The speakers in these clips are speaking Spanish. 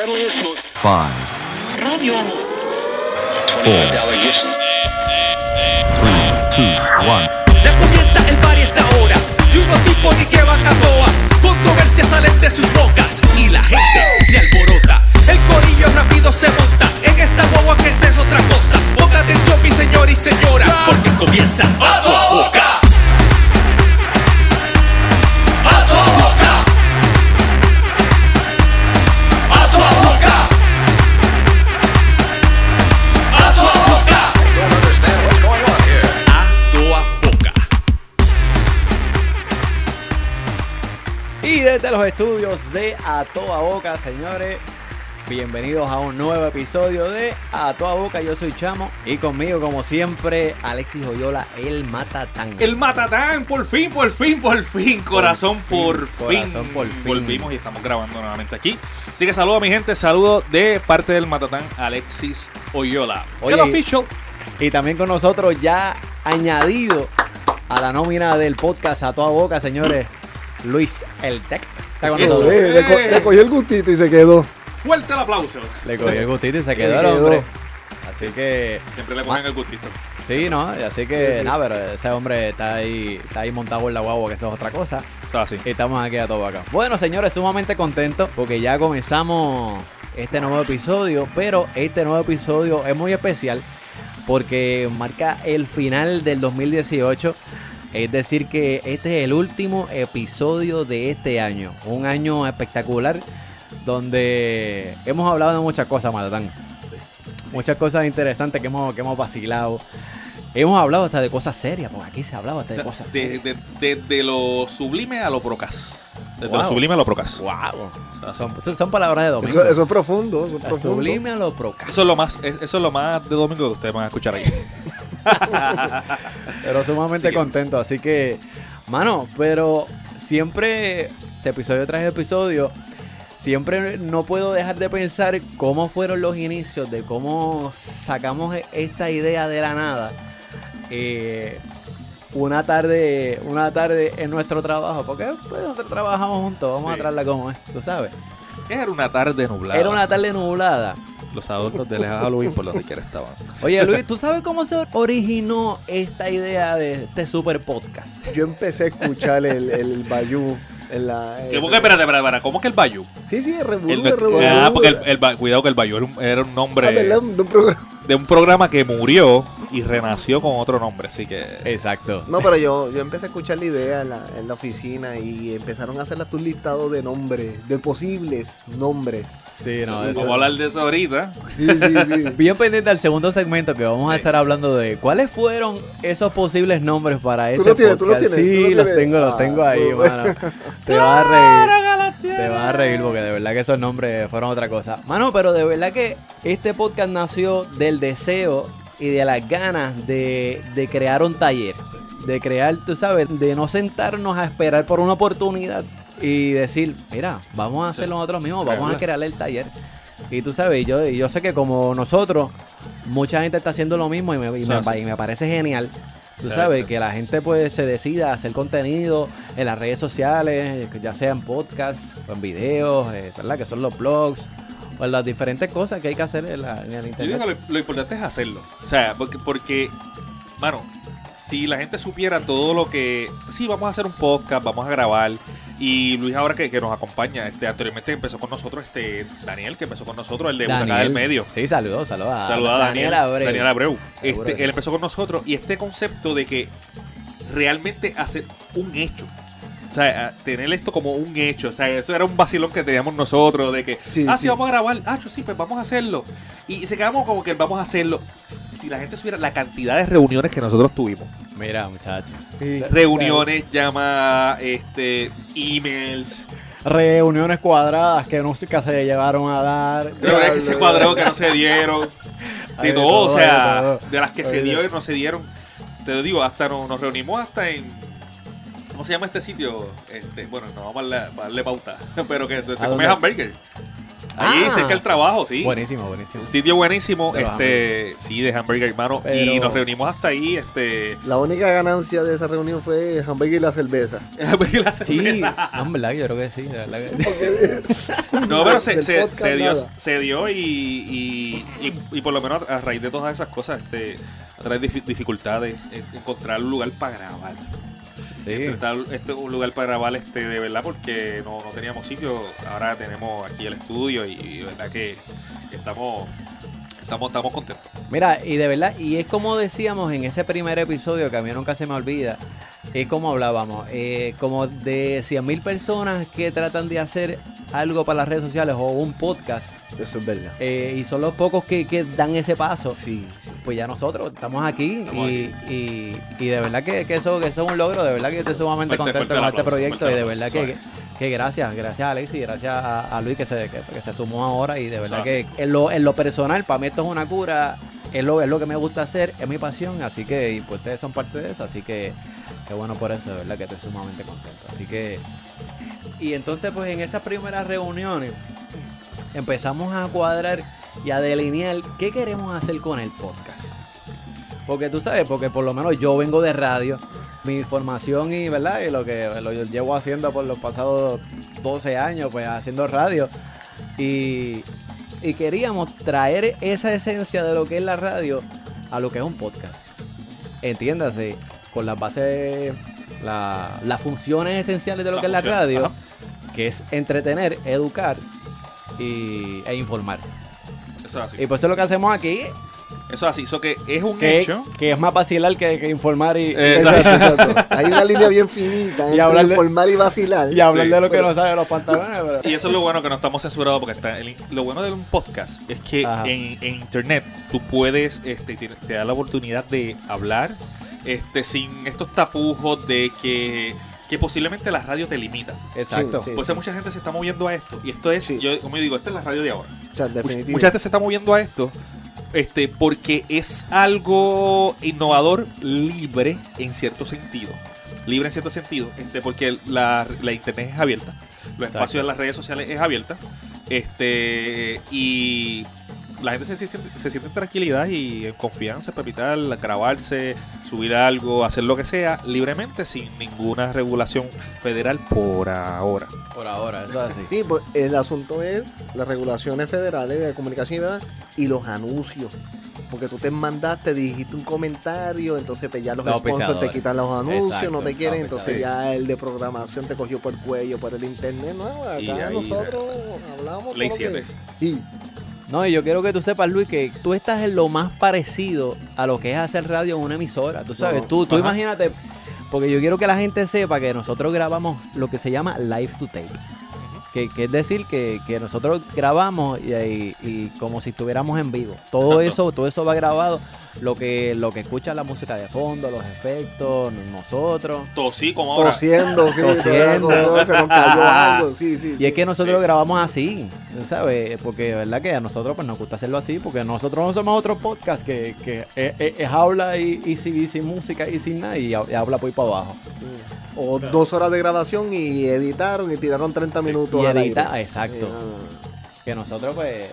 Five, Radio Amor. four, three, two, one. Ya comienza el party esta hora Y unos tipos ni que van a toa Controversias salen de sus bocas Y la gente se alborota El corillo rápido se monta En esta guagua que es otra cosa Ponga atención mi señor y señora Porque comienza a tu boca desde los estudios de A Toda Boca, señores, bienvenidos a un nuevo episodio de A Toda Boca. Yo soy Chamo y conmigo, como siempre, Alexis Joyola, el Matatán. El Matatán, por fin, por fin, por fin, corazón, fin, por fin, corazón, por fin. Volvimos y estamos grabando nuevamente aquí. Así que saludo a mi gente, saludo de parte del Matatán, Alexis Oyola. Oye, el official. Y también con nosotros ya añadido a la nómina del podcast A Toda Boca, señores, Luis El Tec. Está con Eso. nosotros. Eh, le, co- le cogió el gustito y se quedó. Fuerte el aplauso. Le cogió el gustito y se quedó el quedó. hombre. Así que, Siempre le ponen el gustito. sí, ¿no? Así que, Sí, sí. nada, pero ese hombre está ahí, está ahí montado en la guagua, que eso es otra cosa. Eso así. Estamos aquí a todo acá. Bueno, señores, sumamente contentos porque ya comenzamos este nuevo episodio, pero este nuevo episodio es muy especial porque marca el final del 2018. Es decir, que este es el último episodio de este año. Un año espectacular donde hemos hablado de muchas cosas, Matatán. Muchas cosas interesantes que hemos, que hemos vacilado. Hemos hablado hasta de cosas serias, porque aquí se ha hablado hasta de cosas De, serias. de- de- de lo sublime a lo procas. Desde Wow. lo sublime a lo procas. Wow. Son, son- son palabras de domingo. Eso, eso es profundo, eso es profundo. sublime a lo procas. Eso es lo más, es- eso es lo más de domingo que ustedes van a escuchar ahí. Pero sumamente contento. Así que, mano, pero siempre, este episodio tras episodio, siempre no puedo dejar de pensar cómo fueron los inicios, de cómo sacamos esta idea de la nada. Eh, una tarde, una tarde en nuestro trabajo, porque pues, nosotros trabajamos juntos, vamos a Sí. traerla como es, tú sabes. Era una tarde nublada. Era una tarde nublada. Los adornos de Halloween por donde quiera estaban. Oye Luis, ¿tú sabes cómo se originó esta idea de este super podcast? Yo empecé a escuchar el, el Bayou en la. ¿Qué, ¿Cómo que, espérate, espérate, espérate, ¿cómo que el Bayou? Sí, sí, el Revolú, El- el ah, porque el, el Ba- cuidado que el Bayou era un, era un nombre Ah, ¿verdad? De un programa. De un programa que murió y renació con otro nombre, así que Exacto. No, pero yo, yo empecé a escuchar la idea en la, en la oficina y empezaron a hacer tus listados de nombres, de posibles nombres. Sí, no, eso- vamos a hablar de eso ahorita. Sí, sí, sí. Bien pendiente al segundo segmento que vamos a Sí. estar hablando de cuáles fueron esos posibles nombres para este lo tienes, tú lo podcast. tienes, Sí, tú lo los tengo, los Ah, tengo ahí, tú- mano. Te vas a reír. Te vas a reír porque de verdad que esos nombres fueron otra cosa. Mano, pero de verdad que este podcast nació del deseo y de las ganas de, de crear un taller. De crear, tú sabes, de no sentarnos a esperar por una oportunidad y decir, mira, vamos a hacerlo nosotros mismos, vamos a crear el taller. Y tú sabes, yo, yo sé que como nosotros, mucha gente está haciendo lo mismo y me, y me, sí. y me parece genial. Tú sabes, que la gente pues se decida a hacer contenido en las redes sociales, ya sea en podcasts o en videos, eh, ¿verdad? Que son los blogs o las diferentes cosas que hay que hacer en, la, en el Yo internet. digo que lo, lo importante es hacerlo. O sea, porque, porque, mano, si la gente supiera todo lo que. Sí, vamos a hacer un podcast, vamos a grabar. Y Luis, ahora que, que nos acompaña, este, anteriormente empezó con nosotros, este, Daniel, que empezó con nosotros, el de Butacá del Medio. Sí, saludos, saludos a, Saluda a Daniel, Abreu. Daniel Abreu. Este, él empezó con nosotros y este concepto de que realmente hacer un hecho. O sea, tener esto como un hecho. O sea, eso era un vacilón que teníamos nosotros. De que, Sí, ah, sí, sí. vamos a grabar. Ah, yo sí, pues vamos a hacerlo. Y se quedamos como que vamos a hacerlo. Si la gente supiera la cantidad de reuniones que nosotros tuvimos. Mira, muchachos. Sí. Reuniones, llamadas, este, emails. Reuniones cuadradas que nunca se llevaron a dar. Reuniones que se cuadró, que no se dieron. De de todo, o todo, sea, de las que se dio y no se dieron. Te lo digo, hasta nos, nos reunimos hasta en. ¿Cómo se llama este sitio? Este, bueno, no vamos a darle, a darle pauta, pero que se, se ¿A come hamburger. Ahí Ah, cerca del sí. trabajo, sí. Buenísimo, buenísimo. Sitio buenísimo, De este, sí, de hamburger, hermano. Y nos reunimos hasta ahí, este. La única ganancia de esa reunión fue el hamburger y la cerveza. la Sí, cerveza. no, en verdad, yo creo que sí. que- No, pero se, dio, se dio y, y, y, y por lo menos a raíz de todas esas cosas, este, a través de dif- dificultades, eh, encontrar un lugar para grabar. Sí. Este, un lugar para grabar este, de verdad porque no, no teníamos sitio. Ahora tenemos aquí el estudio y, y de verdad que, que estamos, estamos, estamos contentos. Mira, y de verdad, y es como decíamos en ese primer episodio que a mí nunca se me olvida, es como hablábamos, eh, como de 100.000 personas que tratan de hacer algo para las redes sociales o un podcast, Eso es verdad. eh, y son los pocos que, que dan ese paso. Sí, sí. Pues ya nosotros estamos aquí, Estamos y, Y, y de verdad que, que eso, que eso es un logro, de verdad que yo estoy sumamente Fuerte, contento fuerte con este proyecto y de verdad que, que gracias, gracias a Alexis, gracias a, a Luis que se, que, que se sumó ahora y de verdad que en lo, en lo personal, para mí esto es una cura, es lo, es lo que me gusta hacer, es mi pasión, así que y pues ustedes son parte de eso, así que qué bueno por eso, de verdad que estoy sumamente contento. Así que, y entonces pues en esas primeras reuniones empezamos a cuadrar y a delinear qué queremos hacer con el podcast. Porque tú sabes, porque por lo menos yo vengo de radio, mi formación y verdad y lo que lo llevo haciendo por los pasados 12 años, pues haciendo radio. Y, y queríamos traer esa esencia de lo que es la radio a lo que es un podcast. Entiéndase, con las bases, la- las funciones esenciales de lo que es la radio, ajá. que es entretener, educar y, e informar. Eso es así. Y pues eso es lo que hacemos aquí, Eso es así. Eso que es un que, hecho. que es más vacilar que, que informar y, Eh, Exacto, exacto. Hay una línea bien finita entre hablar de- informal y vacilar. y hablar Sí, de lo que pero- no sabe de los pantalones. Pero... Y eso es lo bueno que no estamos censurados porque está el- lo bueno de un podcast es que en, en internet tú puedes este te, te da la oportunidad de hablar este sin estos tapujos de que que posiblemente la radio te limita. Exacto. Sí, sí. Pues mucha gente se está moviendo a esto y esto es Sí. yo como yo digo, esta es la radio de ahora. O sea, mucha gente se está moviendo a esto este porque es algo innovador libre en cierto sentido. Libre en cierto sentido, este, porque la, la internet es abierta, los Exacto. espacios de las redes sociales es abierta, este, y la gente se siente, se siente en tranquilidad y en confianza, papitar, grabarse, subir algo, hacer lo que sea, libremente, sin ninguna regulación federal por ahora. Por ahora, eso es así. Sí, pues el asunto es las regulaciones federales de comunicación y los anuncios. Porque tú te mandaste, dijiste un comentario, entonces pues ya los Los sponsors te quitan los anuncios, Exacto, no te quieren, entonces ya el de programación te cogió por el cuello, por el internet. No, acá Y ahí, nosotros hablamos. Ley todo lo que- 7. Sí, No, y yo quiero que tú sepas, Luis, que tú estás en lo más parecido a lo que es hacer radio en una emisora. Tú sabes, No, tú, tú ajá. imagínate, porque yo quiero que la gente sepa que nosotros grabamos lo que se llama live to tape. Que, que es decir, que, que nosotros grabamos y, y- y como si estuviéramos en vivo. Todo Exacto. eso, todo eso va grabado. Lo que, lo que escucha la música de fondo, los efectos, nosotros. Todo sí, como ahora. tosiendo, sí, Tosiendo. todo, se nos cayó algo, sí, sí. Y es sí. que nosotros grabamos así, ¿sabes? Porque de verdad que a nosotros pues nos gusta hacerlo así, porque nosotros no somos otro podcast que, que es, es- es habla y, y sin, y sin música y sin nada y, ha- y habla por ahí para abajo. Sí. O dos horas de grabación y editaron y tiraron 30 minutos Y al edita, aire. exacto. Sí, no, no. Que nosotros pues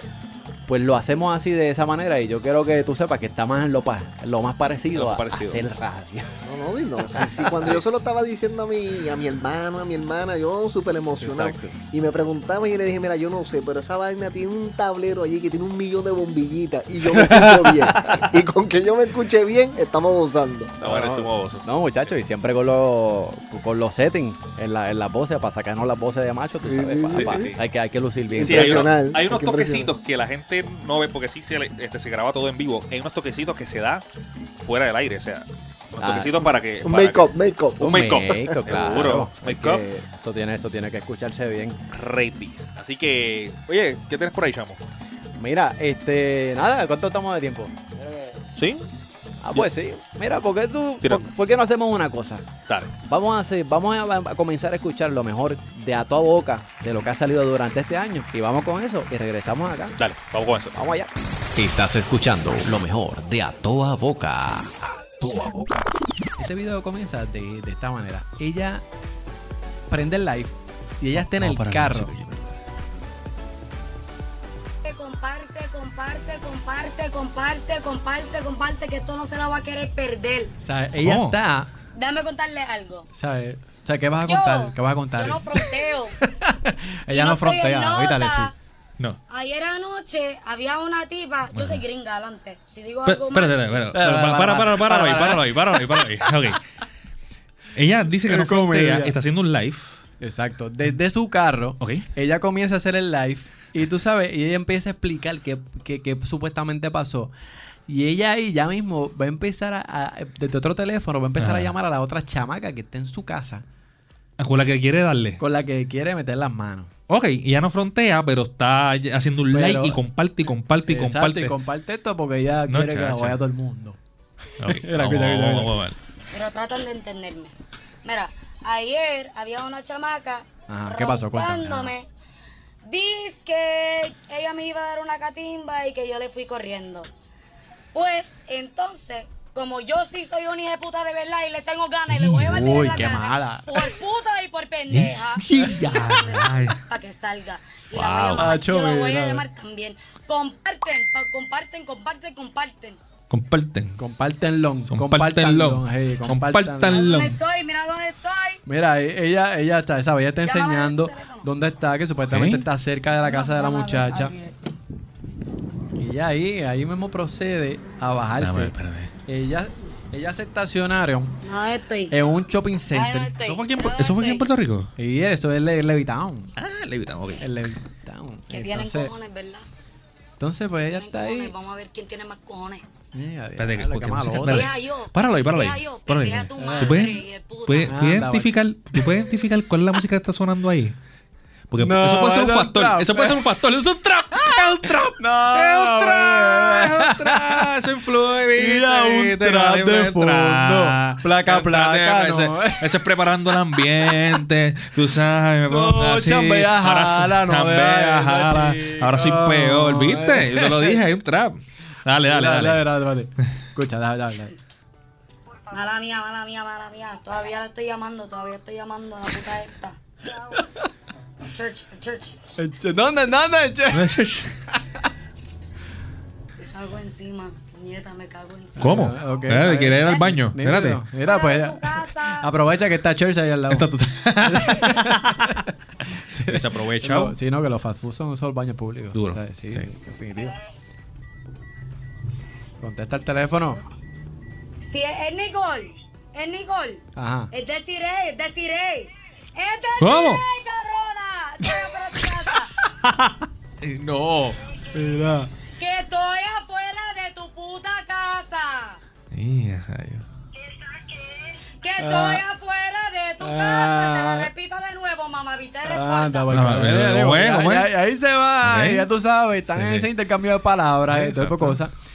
pues lo hacemos así de esa manera y yo quiero que tú sepas que está más en lo, pa- lo más parecido, Lo a- parecido. a hacer radio. No, no, no. Sí, sí, cuando yo se lo estaba diciendo a mi, a mi hermano, a mi hermana, yo súper emocionado. Exacto. Y me preguntaba y le dije, mira, yo no sé, pero esa vaina tiene un tablero allí que tiene un millón de bombillitas y yo me escucho bien. y con que yo me escuche bien, estamos gozando. Bueno, No, es un baboso. No, muchachos, y siempre con los con los settings en la, en las voces para sacarnos las voces de macho, tú Sí, sabes, sí, pa- sí, pa- sí, sí. Hay, que, hay que lucir bien. Sí, hay, unos, hay toquecitos que la gente no ve porque sí se, le- este, se graba todo en vivo. Hay unos toquecitos que se da fuera del aire, o sea, unos Ah. toquecitos para que. Un make-up, make-up. Un make-up. claro. Seguro, make-up. Eso tiene, eso tiene que escucharse bien. ready. Así que, oye, ¿qué tienes por ahí, chamo? Mira, este, nada, ¿cuánto estamos de tiempo? ¿Sí? Ah, pues sí. Mira, ¿por qué tú, por, por qué no hacemos una cosa? Dale. Vamos a hacer, vamos a, a comenzar a escuchar lo mejor de a toda boca de lo que ha salido durante este año y vamos con eso y regresamos acá. Dale, vamos con eso. Vamos allá. Estás escuchando lo mejor de A Toa Boca. A Toa Boca. Este video comienza de, de esta manera. Ella prende el live y ella está en el carro. Comparte, comparte, comparte, comparte, comparte, comparte, que esto no se la va a querer perder. O sea, ella ¿Cómo? está, Déjame contarle algo. ¿sabes? O sea, ¿qué vas a Yo- contar? ¿Qué vas a contar? Yo no fronteo. ella Yo no en frontea, ahorita sí. No. Ayer anoche había una tipa, yo soy gringa adelante. Si digo algo mal, Espérate, espérate, Para, para, Para, para, para, para, ahí, ahí, ahí. Ella dice que no frontea, está haciendo un live. Exacto. Desde su carro, ella comienza a hacer el live y tú sabes, y ella empieza a explicar qué, qué- qué supuestamente pasó. Y ella ahí ya mismo va a empezar a, a- desde otro teléfono, va a empezar Ah. a llamar a la otra chamaca que está en su casa, A con la que quiere darle. con la que quiere meter las manos. Ok, ella no frontea, pero está haciendo un Pero- like y comparte y comparte y Exacto, comparte. y comparte esto porque ella No, quiere que la chacha. vaya todo el mundo. Ok, Mira, vamos, escucha, escucha, vamos, escucha. vamos a ver. pero tratan de entenderme. Mira, ayer había una chamaca Ajá, ¿qué pasó? Cuéntame. Dice que ella me iba a dar una catimba y que yo le fui corriendo. Pues entonces, como yo sí soy una hija de puta de verdad y le tengo ganas y le voy a meter Uy, en la qué cara mala. por puta y por pendeja. Para que salga. Y Wow. la voy a llamar, Acho, yo la voy a llamar también. Comparten, pa- comparten, comparten, comparten. Comparten. Compártenlo. Compártenlo. Compártanlo. hey, Mira Compártanlo. dónde estoy, mira dónde estoy. Mira, e- ella, ella está, ¿sabes? Ella está Ya el enseñando dónde está, que supuestamente Ok. está cerca de la casa de la muchacha. Y ahí, ahí mismo procede a bajarse. Dame, espérame. Ella, ella se estacionaron en un shopping no center. estoy. ¿Eso fue aquí en, eso fue aquí en. Puerto Rico? Y eso es Le- Levitown. Ah, Levitown, ok. El Levitown. Que tienen cojones, ¿verdad? Entonces, pues ella está ahí. Vamos a ver quién tiene más cojones. Mira, Espérate, porque no sé- dale. Páralo ahí, páralo ahí. Páralo ahí. ¿Tú puedes, puedes- Anda, puedes identificar, ¿Tú puedes identificar cuál es la música que está sonando ahí? Porque No, eso puede ser un es factor. trap. Eso puede ser un factor. Eso es un trap. Es un trap. No, es un trap. Es un trap. Eso influye. Mira, un trap de fondo. Placa, placa, no. Ese, ese es preparando el ambiente. Tú sabes, me No, pongo así. chambea, Ahora sí, jala, no chambea, eso, jala. Ahora soy peor, ¿viste? Yo te lo dije, hay un trap. Dale, dale, dale. dale, dale, dale. Escucha, dale, dale. dale. Mala mía, mala mía, mala mía. Todavía la estoy llamando, todavía estoy llamando a la puta esta. Church, church. ¿Dónde, dónde? che? Me cago encima. Nieta, me cago encima. ¿Cómo? Ah, ok, Eh, está bien. ¿Quieres ir al baño? Mira, Espérate. Mira, pues aprovecha que está Church ahí al lado. Está Y se aprovecha. No, sí, no, que los fast food son solo baños públicos. Duro. O sea, Sí, Sí. definitivo. Contesta el teléfono. Si es, Nicole, es Nicole. Ajá. Es deciré, es deciré. Es deciré, ¿Cómo? Tu casa. No. Mira. Que estoy afuera de tu puta casa. Que estoy Ah. afuera de tu Ah. casa. Te lo repito de nuevo, mamá bicha eres Anda, falta. porque- No, pero, eh, ¿cómo es? ya- ¿Cómo es? ya- ahí se va, ya tú sabes, están Sí. en ese intercambio de palabras Sí, y todo tipo de exacto. cosas.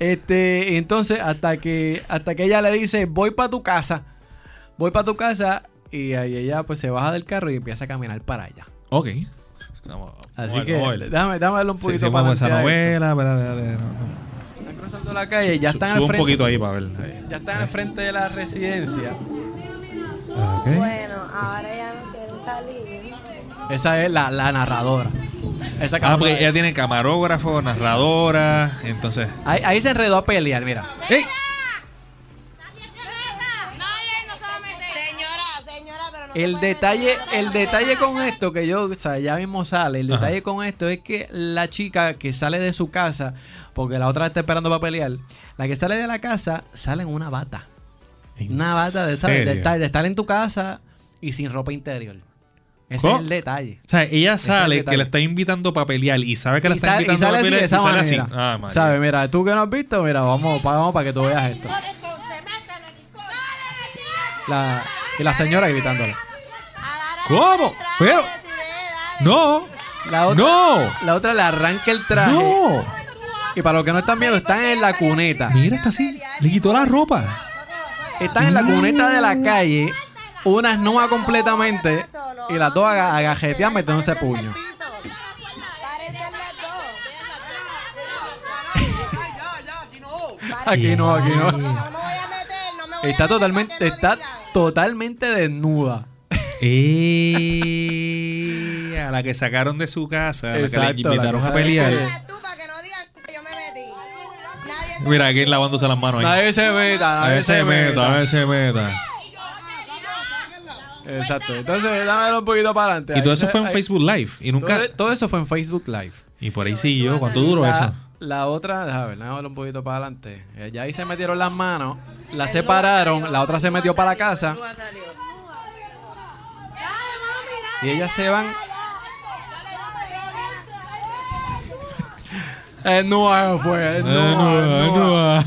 Este, entonces, hasta que, hasta que ella le dice, voy para tu casa, voy para tu casa, y ahí ella pues se baja del carro y empieza a caminar para allá. Ok. Vamos, Así vamos que a déjame, déjame darle un poquito sí, para esa novela. Están cruzando la calle, ya están al un frente. poquito ahí para ver. ahí. Ya están al frente de la residencia. Bueno, ahora ya no quiere salir. Esa es la, la narradora. Esa Ah, porque ella tiene camarógrafo, narradora. Entonces. ahí, ahí se enredó a pelear, mira. ¡Ey! Señora, señora, pero no se El detalle, el detalle con esto que yo, o sea, ya mismo sale, el Ajá. detalle con esto es que la chica que sale de su casa, porque la otra está esperando para pelear, la que sale de la casa sale en una bata. ¿En Una bata de, ¿sabes? de, estar, de estar en tu casa y sin ropa interior. Ese ¿Cómo? es el detalle. O sea, ella es el sale que la está invitando para pelear y sabe que la está invitando sale para pelear de esa y sale así. manera. Ah. ¿Sabes? Mira, tú que no has visto, mira, vamos, vamos para que tú veas esto. La, y la señora gritándole. ¿Cómo? Pero. ¡No! La otra, ¡No! La otra le arranca el traje. ¡No! Y para los que no están viendo, están en la cuneta. Mira, está así. Le quitó la ropa. Están en la cuneta de la calle, una nua completamente, y las dos aga- agajetean metiéndose puño. Aquí no, aquí no. Está totalmente, está totalmente desnuda. Sí, a la que sacaron de su casa, a la que Exacto, le invitaron la a pelear. Mira, tú para que no digan que yo me metí. Nadie te- Mira, aquí lavándose las manos ahí. Nadie se meta, A nadie ver se meta, a ver se meta. Exacto. Entonces, dámelo un poquito para adelante. Y todo Ahí eso se- fue en ahí- Facebook Live. Y nunca. Todo, todo eso fue en Facebook Live. Y por ahí siguió. ¿Cuánto duró la, eso? La otra, déjame ver, déjame ver un poquito para adelante. Eh, Ya ahí se metieron las manos, la separaron, la otra se metió para la casa salió. Y ellas se van. El nuevo fue, Eh, no, eh, nuevo. no.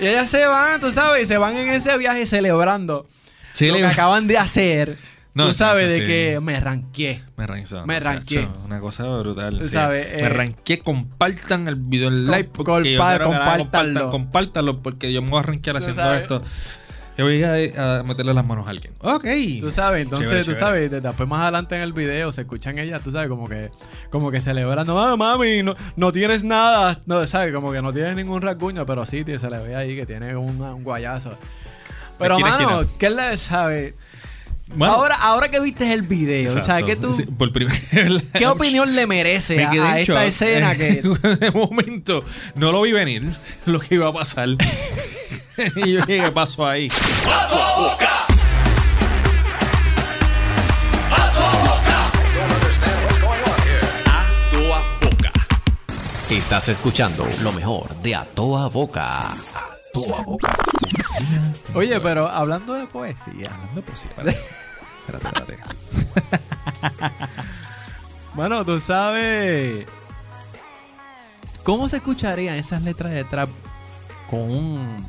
Y ellas se van, tú sabes, y se van en ese viaje celebrando Sí, lo que le- acaban de hacer. No, tú sabes sí, de sí. que me ranqué. Me ranqué. Me ranqué. Una cosa brutal. Tú sí. sabes, me eh, ranqué. Compartan el video en live. Porque yo compa- quiero que la- compártanlo. compartan- compártanlo porque yo me voy a ranquear haciendo sabes. esto. Yo voy a, a meterle las manos a alguien. Ok. Tú sabes, entonces, Chévere, tú chévere. sabes, de- después más adelante en el video se escuchan ellas, tú sabes, como que, como que celebrando, ah, mami, no, no tienes nada, no, sabes, como que no tienes ningún rasguño, pero sí, tío, se le ve ahí que tiene un, un guayazo. Pero, esquina mano, esquina. ¿qué le sabe? Bueno, ahora, ahora que viste el video, exacto. ¿sabes qué tú, Sí, por qué opinión le merece Me a, a esta shock. escena que, de momento no lo vi venir lo que iba a pasar. y yo dije, ¿qué pasó ahí? A toda boca. Estás escuchando lo mejor de A Toda Boca. A Toda Boca. oye, pero hablando de poesía, Hablando pues sí, espérate. Espérate, espérate. Bueno, tú sabes. ¿Cómo se escucharían esas letras de trap con un.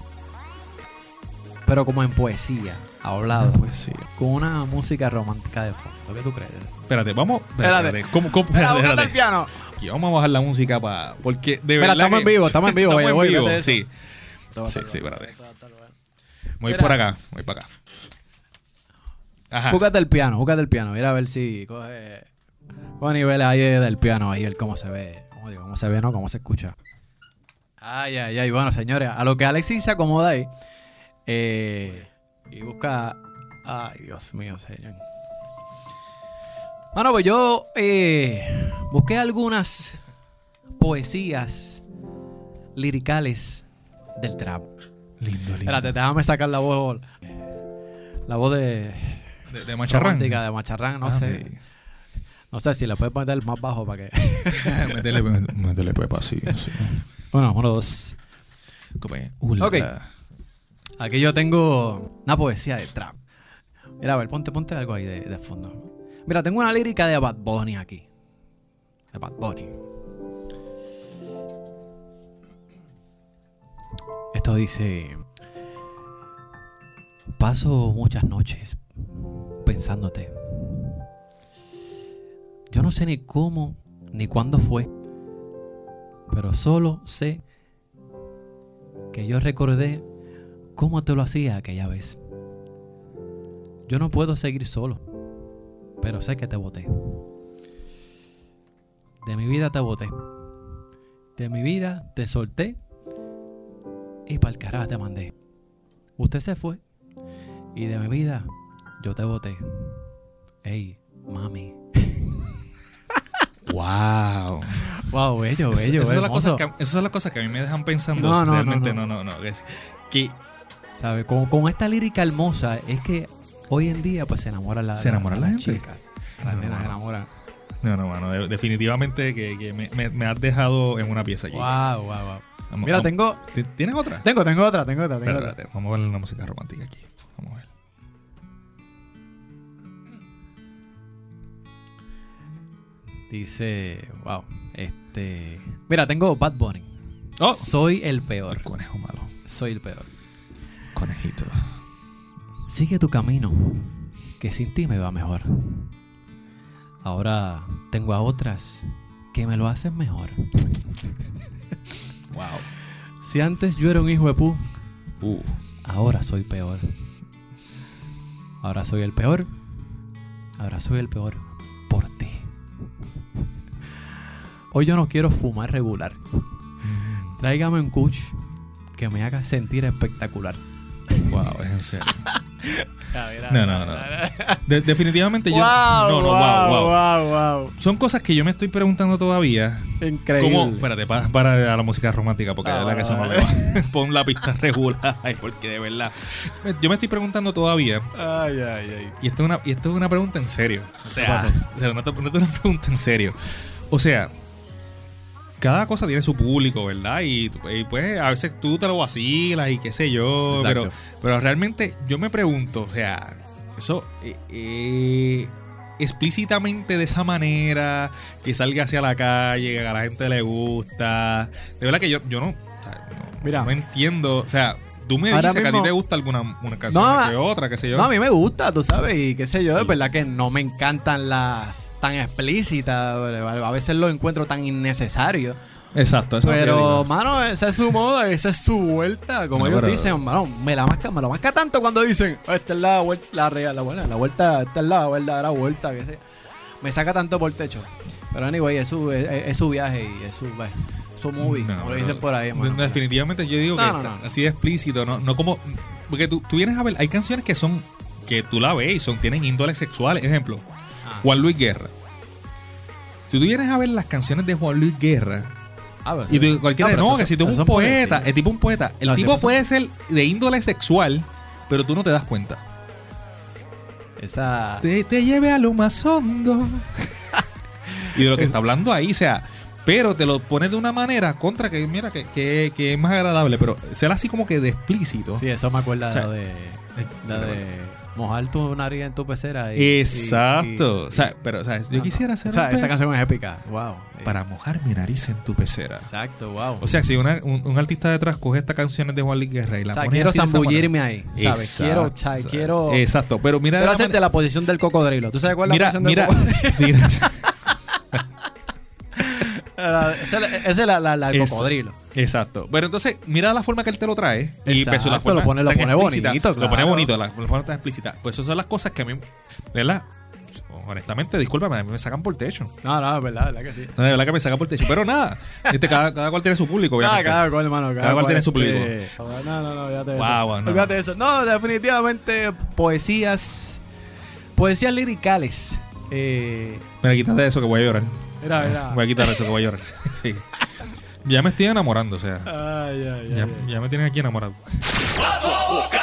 Pero como en poesía, hablado? Sí. Con una música romántica de fondo. ¿Qué tú crees? Espérate, vamos. Espérate, Espérate. ¿Cómo, Espérate, el piano. Aquí vamos a bajar la música para. Porque de Mira, verdad. estamos que- en vivo, estamos en vivo, Estamos vaya, en voy, vivo, sí. Sí, sí, espérate. Voy por acá, voy para acá. Ajá. Búscate el piano, búscate el piano. Mira a ver si coge. Coge niveles ahí del piano, ahí, ver cómo se ve. ¿Cómo digo? ¿Cómo se ve, no? ¿Cómo se escucha? Ay, ay, ay. Bueno, señores, a lo que Alexis se acomoda ahí. Eh, y busca. Ay, Dios mío, señor. Bueno, pues yo eh, busqué algunas poesías liricales del trap. Lindo, lindo. Espérate, déjame sacar la voz. La voz de. De, de macharrán. de Macharrán, no Ah, sé. No sé si le puedes poner más bajo para que. métele, métele pepa así. sí. bueno, uno, dos. Como uh, la, Ok. la. Aquí yo tengo una poesía de trap. Mira, a ver, ponte, ponte algo ahí de, de fondo. Mira, tengo una lírica de Bad Bunny aquí. De Bad Bunny. Esto dice... Paso muchas noches pensándote. Yo no sé ni cómo ni cuándo fue, pero solo sé que yo recordé cómo te lo hacía aquella vez. Yo no puedo seguir solo, pero sé que te boté. De mi vida te boté. De mi vida te solté y para el carajo te mandé. Usted se fue y de mi vida yo te boté. Ey, mami. Wow. Wow, bello, bello, esas, son las hermoso. cosas que, esas son las cosas que a mí me dejan pensando. No, no, realmente, no, no, no. no, no. es que ¿Sabe? Con, con esta lírica hermosa es que hoy en día pues se enamoran la, ¿Se enamoran la las gente? chicas. Las No, nenas se no. enamoran. No, no, mano. de- definitivamente que, que me, me- me has dejado en una pieza aquí. Wow, wow, wow. Vamos- Mira, vamos- tengo, ¿Ti- ¿Tienes otra? tengo, tengo otra, tengo otra, tengo otra. Vamos a ver una música romántica aquí. Vamos a ver. Dice, wow, este, mira, tengo Bad Bunny. Oh. Soy el peor. El conejo malo. Soy el peor. Conejito. Sigue tu camino, que sin ti me va mejor. Ahora tengo a otras que me lo hacen mejor. Wow. Si antes yo era un hijo de pu, Uh. ahora soy peor. Ahora soy el peor. Ahora soy el peor por ti. Hoy yo no quiero fumar regular. Tráigame un kush que me haga sentir espectacular. Wow, es en serio. No, no, no. De- definitivamente yo. Wow, no, no, wow, wow, wow. wow, wow. Son cosas que yo me estoy preguntando todavía. Increíble. ¿Cómo? Espérate, para, para a la música romántica, porque Ah, de verdad que no vale, le va. Pon la pista regular, porque de verdad. Yo me estoy preguntando todavía, Ay, ay, ay. y esto es una, y esto es una pregunta en serio. O sea, o sea no, te- no es una pregunta en serio. O sea, cada cosa tiene su público, ¿verdad? Y, y, pues a veces tú te lo vacilas y qué sé yo. Exacto. Pero, pero realmente yo me pregunto, o sea, eso eh, eh, explícitamente de esa manera, que salga hacia la calle, que a la gente le gusta. De verdad que yo, yo no, o sea, no, Mira. no entiendo. O sea, tú me dices que a ti te gusta alguna una canción No, que otra, qué sé yo. No, a mí me gusta, tú sabes, y qué sé yo, es verdad que no me encantan las tan explícitas, a veces lo encuentro tan innecesario. Exacto, eso Pero, mano, esa es su moda, esa es su vuelta. Como No, ellos pero- dicen, mano, me la masca, me lo masca tanto cuando dicen, "Oh, esta es la vuelta, la real, la, vuelta, la vuelta, esta es la verdadera vuelta, que sé. Me saca tanto por techo. Pero anyway, es su, es, es su viaje y es su, pues, su movie, No, como lo dicen por ahí, mano. Definitivamente yo digo que está así de explícito, no, no como. Porque tú, tú vienes a ver, hay canciones que son. que tú la ves y son, tienen índoles sexuales. Ejemplo. Juan Luis Guerra. Si tú vienes a ver las canciones de Juan Luis Guerra, Ah, pues, y tú, cualquiera, no, que si tú eres un poeta, el tipo un poeta, el No, tipo puede ser de índole sexual, pero tú no te das cuenta. Esa... Te, te lleve a lo más hondo. y de lo que está hablando ahí, o sea, pero te lo pones de una manera contra que, mira, que, que, que es más agradable, pero ser así como que de explícito. Sí, eso me acuerda O sea, de, la de mojar tu nariz en tu pecera. y- Exacto. y- o sea, pero, o sea, yo quisiera hacer un esa canción es épica. Wow. para mojar mi nariz en tu pecera. Exacto, wow. O sea, si una- un, un artista detrás coge estas canciones de Juan Luis Guerra y la O sea, pone quiero así zambullirme ahí, ¿sabes? Exacto, Quiero, o sea, o quiero- Exacto, pero mira la hacerte la posición del cocodrilo. ¿Tú sabes cuál es mira, la posición mira, del cocodrilo? Esa es la, es la, la- la Eso. cocodrilo. Exacto. Bueno, entonces, mira la forma que él te lo trae. y Exacto, pues, la lo forma pone- lo pone bonito, Lo pone claro. bonito, la, la forma tan explícita. Pues esas son las cosas que a mí, ¿verdad? Honestamente, discúlpame, a mí me sacan por techo. No, no, es verdad, es verdad que sí. No, de verdad que me sacan por techo. Pero nada, este, cada, cada cual tiene su público, Ah, obviamente. cada cual, hermano. Cada, Cada cual tiene su público. este, No, no, no, olvídate de Wow, eso. wow, no. Eso. No, definitivamente poesías. Poesías liricales. Eh, Mira, quítate eso que voy a llorar. mira, mira. Voy a quitar eso que voy a llorar. Sí. Ya me estoy enamorando, o sea. Ay, ay, ay. Ya, ay. ya me tienen aquí enamorado. A toda boca.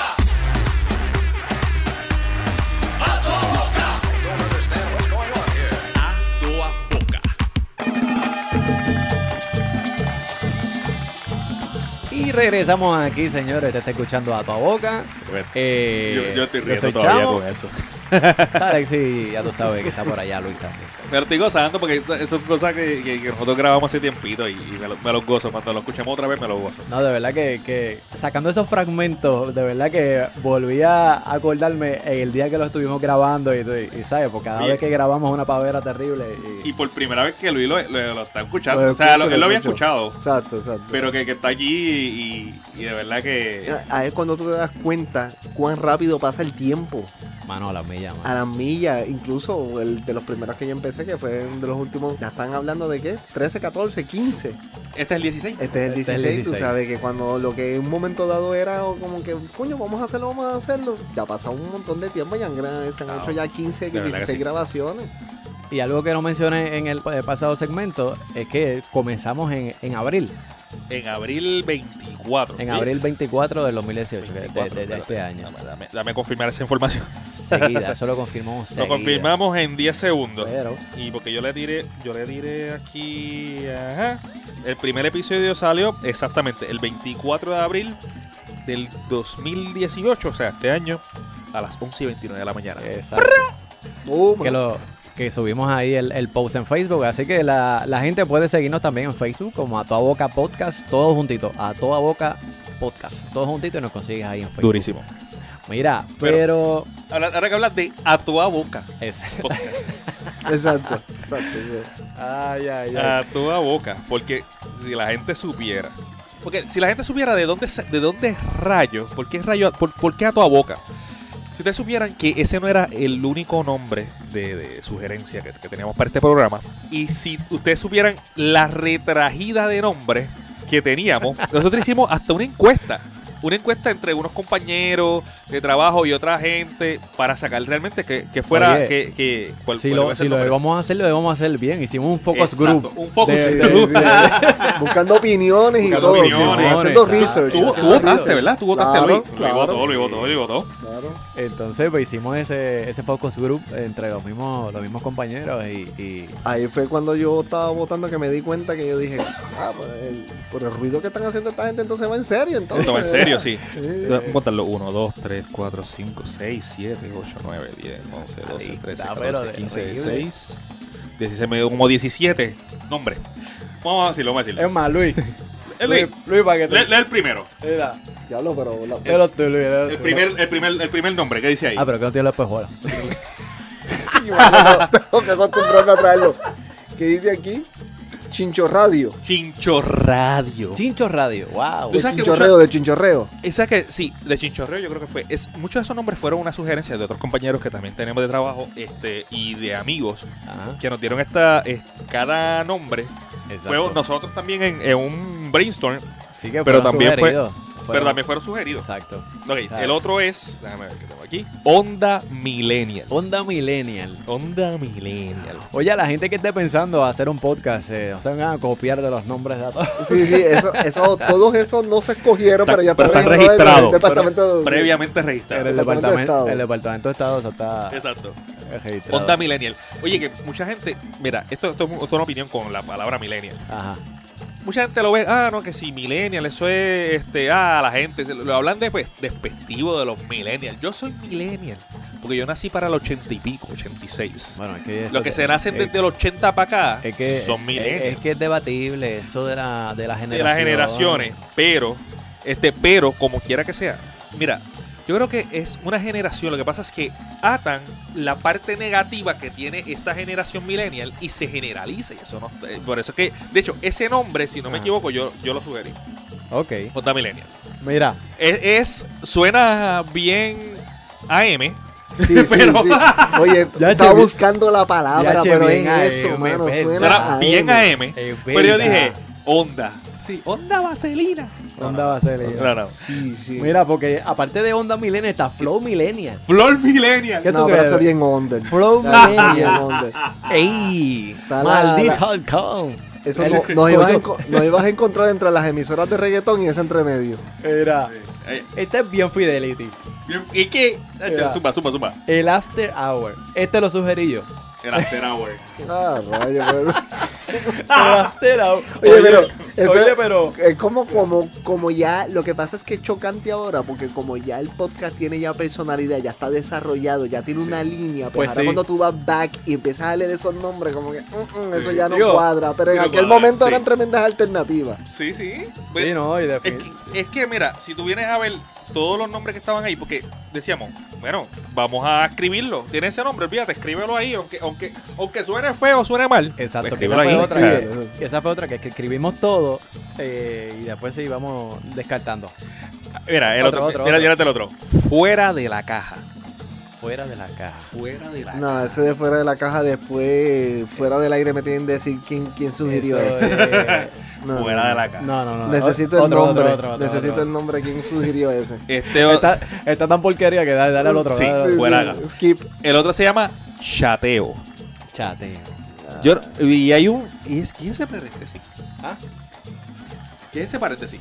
Y regresamos aquí, señores. Te está escuchando a tu boca. Eh, Yo, yo estoy riendo todavía con eso. Alexi, ya tú sabes que está por allá, Luis también. Me lo estoy gozando porque eso es cosas que, que- que nosotros grabamos hace tiempito y, y me, lo, me gozo. Cuando lo escuchemos otra vez me lo gozo. No, de verdad que, que sacando esos fragmentos, de verdad que volví a acordarme el día que lo estuvimos grabando y, y, y, ¿sabes? Porque cada Bien. vez que grabamos una pavera terrible. Y, Y por primera vez que Luis lo, lo- lo está escuchando. Lo o sea, escucho, él lo había escuchado. Exacto, exacto. Pero que, que está allí y, y de verdad que... Ahí es cuando tú te das cuenta cuán rápido pasa el tiempo. Mano, a la milla, A las millas, incluso el de los primeros que yo empecé, que fue de los últimos, ya están hablando de qué? 13, 14, 15. Este es el 16. Este es el Este es el 16, tú 16. sabes que cuando lo que en un momento dado era como que, coño, vamos a hacerlo, vamos a hacerlo. Ya ha pasado un montón de tiempo, ya han, se han hecho ya 15, de verdad que 16 sí. grabaciones. Y algo que no mencioné en el eh, pasado segmento es que comenzamos en, en abril. En abril 24. En ¿sí? abril 24 del 2018, que es de, 24, de- de pero- este año. Dame, dame- dame confirmar esa información. Seguida, eso lo confirmamos Lo seguida. confirmamos en 10 segundos. Pero, Y porque yo le tiré, yo le tiré aquí, ajá. El primer episodio salió exactamente el 24 de abril del 2018, o sea, este año, a las 11 y 29 de la mañana. exacto. Que lo que subimos ahí el, el post en Facebook. Así que la, la gente puede seguirnos también en Facebook como a toda boca podcast, todos juntitos, a toda boca podcast, todos juntitos y nos consigues ahí en Facebook. Durísimo. Mira, pero, Ahora, ahora que hablas de a tu boca. es-. Exacto, exacto. sí. ay, ay, ay. a toda boca. Porque si la gente supiera. Porque si la gente supiera de dónde de dónde rayo, ¿por qué rayo, por, por qué a toda boca? Si ustedes supieran que ese no era el único nombre de, sugerencia que, teníamos para este programa, y si ustedes supieran la retragida de nombres que teníamos, nosotros hicimos hasta una encuesta una encuesta entre unos compañeros de trabajo y otra gente para sacar realmente que, que fuera Oye, que, que cuál- Si cuál lo, si lo a hacer, lo íbamos a hacer bien. Hicimos un focus Exacto, group. un focus de- de- group. de- Buscando opiniones y todo. opiniones, sí, haciendo exacto. research. Tú, votaste, research. ¿verdad? Tú votaste Claro, Luis. Luis claro. votó, Luis votó, Luis votó. Claro. Entonces, pues hicimos ese, ese focus group entre los mismos, los mismos compañeros y, y- Ahí fue cuando yo estaba votando que me di cuenta que yo dije, ah, pues el, por el ruido que están haciendo esta gente, entonces va en serio. Entonces, Esto va en serio, sí. Sí. Vamos a contarlo. 1, 2, 3, 4, 5, 6, 7, 8, 9, 10, 11, 12, Ahí 13, está, 14, pero de 15, horrible. 16, 16, me dio como 17 nombres. Vamos a decirlo, vamos a decirlo. Es más, Luis. El Luis, Luis, para que te... lee, lee el primero. Mira, Diablo, pero la- léelo tú, Luis. El primer, el primer, el primer nombre, ¿qué dice ahí? Ah, pero que no tiene la espejuela. Sí, bueno, tengo que acostumbrarme a traerlo. ¿Qué dice aquí? Chincho Radio. Chincho Radio. Chincho Radio, wow. De chinchorreo, mucha- de chinchorreo. Esa que sí, de Chinchorreo yo creo que fue. Es, muchos de esos nombres fueron una sugerencia de otros compañeros que también tenemos de trabajo este y de amigos Ajá, que nos dieron esta eh, cada nombre. exacto. Fue nosotros también en, en un brainstorm, Sí que pero también fue- sugeridos. pero también fueron sugeridos. Exacto. Ok, Claro. el otro es, déjame ver qué tengo aquí, Onda Millennial. Onda Millennial. Onda Millennial. Oye, a la gente que esté pensando hacer un podcast, eh, no se van a copiar de los nombres de a todos. Sí, sí, eso, eso, todos esos no se escogieron, Está- pero ya pero están están registrados el registrados, departamento. Previamente En registrado. el Departamento de Estado. el departamento de Estado eso está Exacto. registrado. Onda Millennial. Oye, que mucha gente, mira, esto, esto, esto es una opinión con la palabra Millennial. Ajá. Mucha gente lo ve, ah, no, que si millennial, eso es, este, ah, la gente, lo hablan de, pues, despectivo de los millennials. Yo soy millennial, porque yo nací para el ochenta y pico, 86. Bueno, es que Los que se nacen es- desde el 80 para acá es que son millennials. es que es debatible eso de la de la de generación. las generaciones, pero, este, pero, como quiera que sea, mira, yo creo que es una generación, lo que pasa es que atan la parte negativa que tiene esta generación millennial y se generaliza, y eso no, eh, por eso es que, de hecho, ese nombre, si no me equivoco, yo, yo lo sugerí, Ok. Onda Millennial. Mira, Es, es- suena bien AM. Sí, sí, Pero- sí. Oye, Ya, estaba che, buscando la palabra, pero es eso, AM, mano. ves, Suena, Suena bien AM. Pero yo dije, onda. Sí, onda vaselina. onda va a ser. No, no. Sí, sí. Mira, porque aparte de onda millennial está Flow Millennial. Flor Millennial. ¿Qué tú no, pero crees? eso es bien under. Flow Millennial. ¡Ey! ¡Maldito halcón! Eso El- no, nos, ibas a enco- nos ibas a encontrar entre las emisoras de reggaetón y ese entremedio. Mira, Eh, este es bien Fidelity. bien, ¿Y qué? Mira. Zumba, zumba, zumba. El After Hour. Este lo sugerí yo. El After Hour. Ah, rayo, pues. El After Hour. Oye, pero eso oye, es- pero Es como, como, como ya, lo que pasa es que es chocante ahora, porque como ya el podcast tiene ya personalidad, ya está desarrollado, ya tiene una línea, pues, Pues ahora sí. cuando tú vas back y empiezas a leer esos nombres, como que mm, mm, eso ya no Digo, cuadra, pero en aquel cuadra, momento sí. eran tremendas alternativas. Sí, sí. Sí, no, y de Es que, es que, mira, si tú vienes a ver todos los nombres que estaban ahí, porque decíamos, bueno, vamos a escribirlo. Tiene ese nombre, olvídate, escríbelo ahí, aunque, aunque, aunque suene feo, suene mal. Exacto, pues que esa escríbelo fue, ahí. otra, que- esa fue otra, que es que escribimos todo eh, y después sí íbamos descartando. Mira, el Otro, otro, otro, mira, otro. el otro. Fuera de la caja. Fuera de la caja. Fuera de la No, ese de fuera de la caja después, fuera del aire me tienen que decir quién, quién sugirió Eso ese. es- No, Fuera no, de la caja. No, no, no. Necesito el nombre, otro, otro, otro, necesito otro. el nombre quién sugirió ese. Este o- Está, está tan porquería que dale, dale al otro. Sí. dale. Fuera de la- Skip. el otro se llama chateo. Chateo. Yo, y hay un. ¿y es, ¿Quién es ese paréntesis? ¿Ah? ¿Qué es ese paréntesis?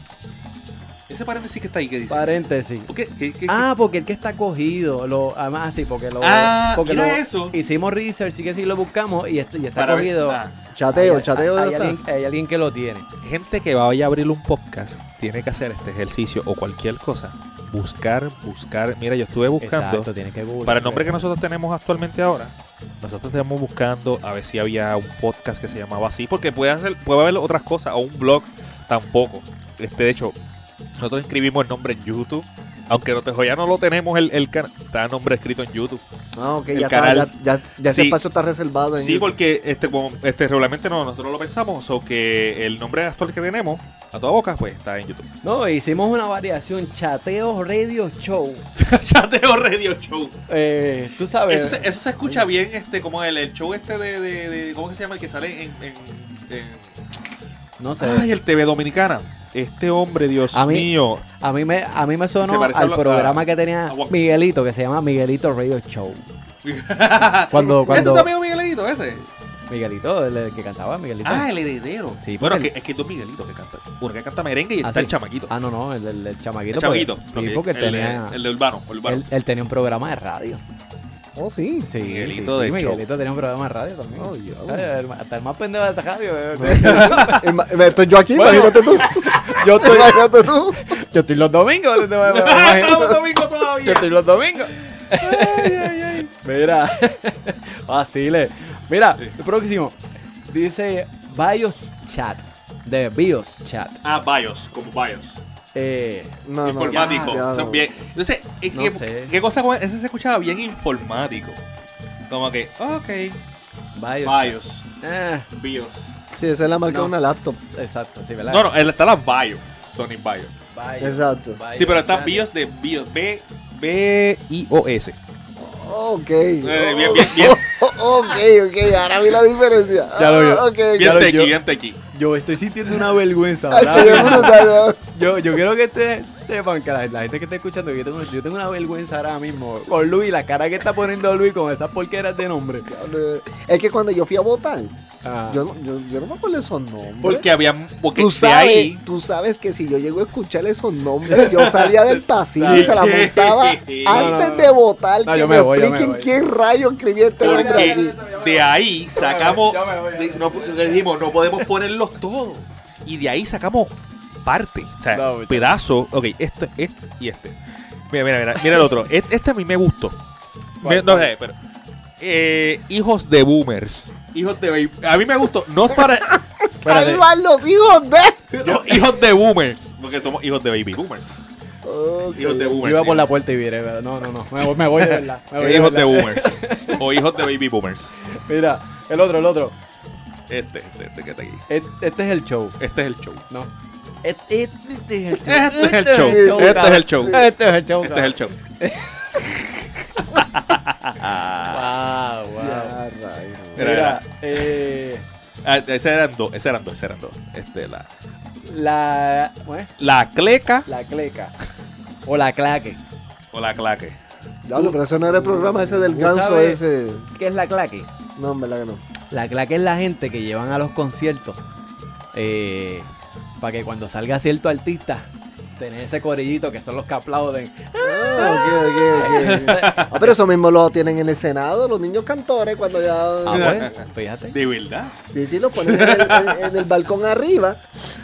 Ese paréntesis que está ahí, ¿qué dice? Paréntesis. ¿Por qué? ¿Qué- qué- Ah, porque el que está cogido, lo, además sí, porque lo, Ah, porque mira lo eso. hicimos research y que sí lo buscamos y, este- y está Para ver- cogido. ah. Chateo, Hay- chateo hay, alguien, hay alguien que lo tiene. gente que vaya a abrir un podcast tiene que hacer este ejercicio o cualquier cosa. Buscar, buscar. Mira, yo estuve buscando. Exacto, tiene que googlear. Para el nombre que nosotros tenemos actualmente ahora, nosotros estamos buscando a ver si había un podcast que se llamaba así, porque puede hacer, puede haber otras cosas, o un blog tampoco. Este, de hecho, nosotros escribimos el nombre en YouTube. Aunque no, ya no lo tenemos el, el canal, está el nombre escrito en YouTube. Ah, ok, El ya, canal. está, ya, ya, ya ese espacio está reservado en Sí, YouTube. porque este, como este regularmente no, nosotros lo pensamos, o que el nombre actual que tenemos, a toda boca, pues está en YouTube. No, hicimos una variación, Chateo Radio Show. Chateo Radio Show. Eh, tú sabes. Eso se, eso se escucha bien, este, como el, el show este de, de, de- ¿cómo que se llama? El que sale en, en, en- no sé. Ay, el TV Dominicana. este hombre, Dios A mí- mío. A mí me, a mí me sonó al programa que tenía Miguelito, que se llama Miguelito Radio Show. Cuando, ¿Este cuando es amigo Miguelito ese? Miguelito, el, el que cantaba, Miguelito. Ah, el heredero. Sí, bueno, porque es que, es que hay dos Miguelitos que cantan. Uno que canta merengue y Ah, está sí. el chamaquito. Ah, no, no, el, el, el chamaquito. el chamaquito. porque- porque él el, tenía, el de Urbano. el Urbano. él, él tenía un programa de radio. Oh, sí. Sí, Miguelito sí, de sí. Miguelito tenía un programa de radio también. Oh, el- hasta el más pendejo de esa radio. eh, Estoy yo aquí, Bueno. imagínate tú. Yo estoy, Imagínate tú. yo estoy los domingos. Estamos domingo Yo todavía. estoy los domingos. Mira, vacile. Mira, el próximo dice Bios Chat. De Bios Chat. Ah, BIOS, como BIOS. Eh, No, no, informático. ya, Son no. bien. Entonces, es No que- sé. ¿qué cosa? Ese se escuchaba bien informático. Como que, ok, Bios. BIOS, Eh, BIOS. Sí, esa es la marca No. de una laptop. exacto, sí, ¿verdad? No, no, está la BIOS, Sony BIOS. Bios, Exacto. Bios Sí, pero está. BIOS de BIOS, B, B-I-O-S. Ok. Eh, bien, bien, bien. Ok, ok. Ahora vi la diferencia. Ya lo vi. Ah, ok. Bien Claro, tequi, bien tequi. Yo estoy sintiendo una vergüenza. Yo, yo quiero que ustedes sepan que la, la gente que está escuchando, yo tengo, yo tengo una vergüenza ahora mismo con Luis, la cara que está poniendo Luis con esas porqueras de nombre. ¿no? Es que cuando yo fui a votar, Ah. yo, no- yo, yo no me acuerdo esos nombres. Porque había. Porque Tú sabes, ahí. tú sabes que si yo llego a escuchar esos nombres, yo salía del pasillo y se la montaba No, no, antes no. de votar. No, que yo me, me voy, yo me expliquen voy. quién rayo escribió este nombre aquí. Porque de ahí sacamos. Yo me voy, yo me voy. de- no, le dijimos, no podemos todos. Y de ahí sacamos parte. O sea, No, pedazo. Ok, esto, este y este. Mira, mira, mira. Mira el otro. Este, este a mí me gustó. ¿Cuál, Me- no sé, pero. eh, hijos de boomers. Hijos de baby. A mí me gustó. No es para. Ahí van los hijos de. no, hijos de boomers. Porque somos hijos de baby boomers. Hijos de Yo boomers. iba sí. por la puerta y viré, pero no, no, no. Me voy, me voy de verdad. me voy hijos de verdad. boomers. o hijos de baby boomers. Mira, el otro, el otro. Este, este, este que está aquí. Et- Este es el show. Este es el show. No. Et- et- Este es el show. Este es el show. Este es el show. Este es el show. Este es el show. Wow, wow. Ya. Mira, Mira, eh, Ah, ese eran dos, ese eran dos, ese eran dos. Este, la, la, ¿cómo es? la cleca la cleca. O la claque. o la claque. Diablo, pero ese no era el programa ese del ¿Tú ganso ese. ¿Qué es la claque? No, en verdad que no. La claque es la gente que llevan a los conciertos eh, para que cuando salga cierto artista, tener ese corillito que son los que aplauden. Ah, ok, ok, ok. Ah, pero eso mismo lo tienen en el Senado, los niños cantores, cuando ya. Ah, pues, fíjate. De verdad. Sí, sí, lo ponen en el, en- en el balcón arriba.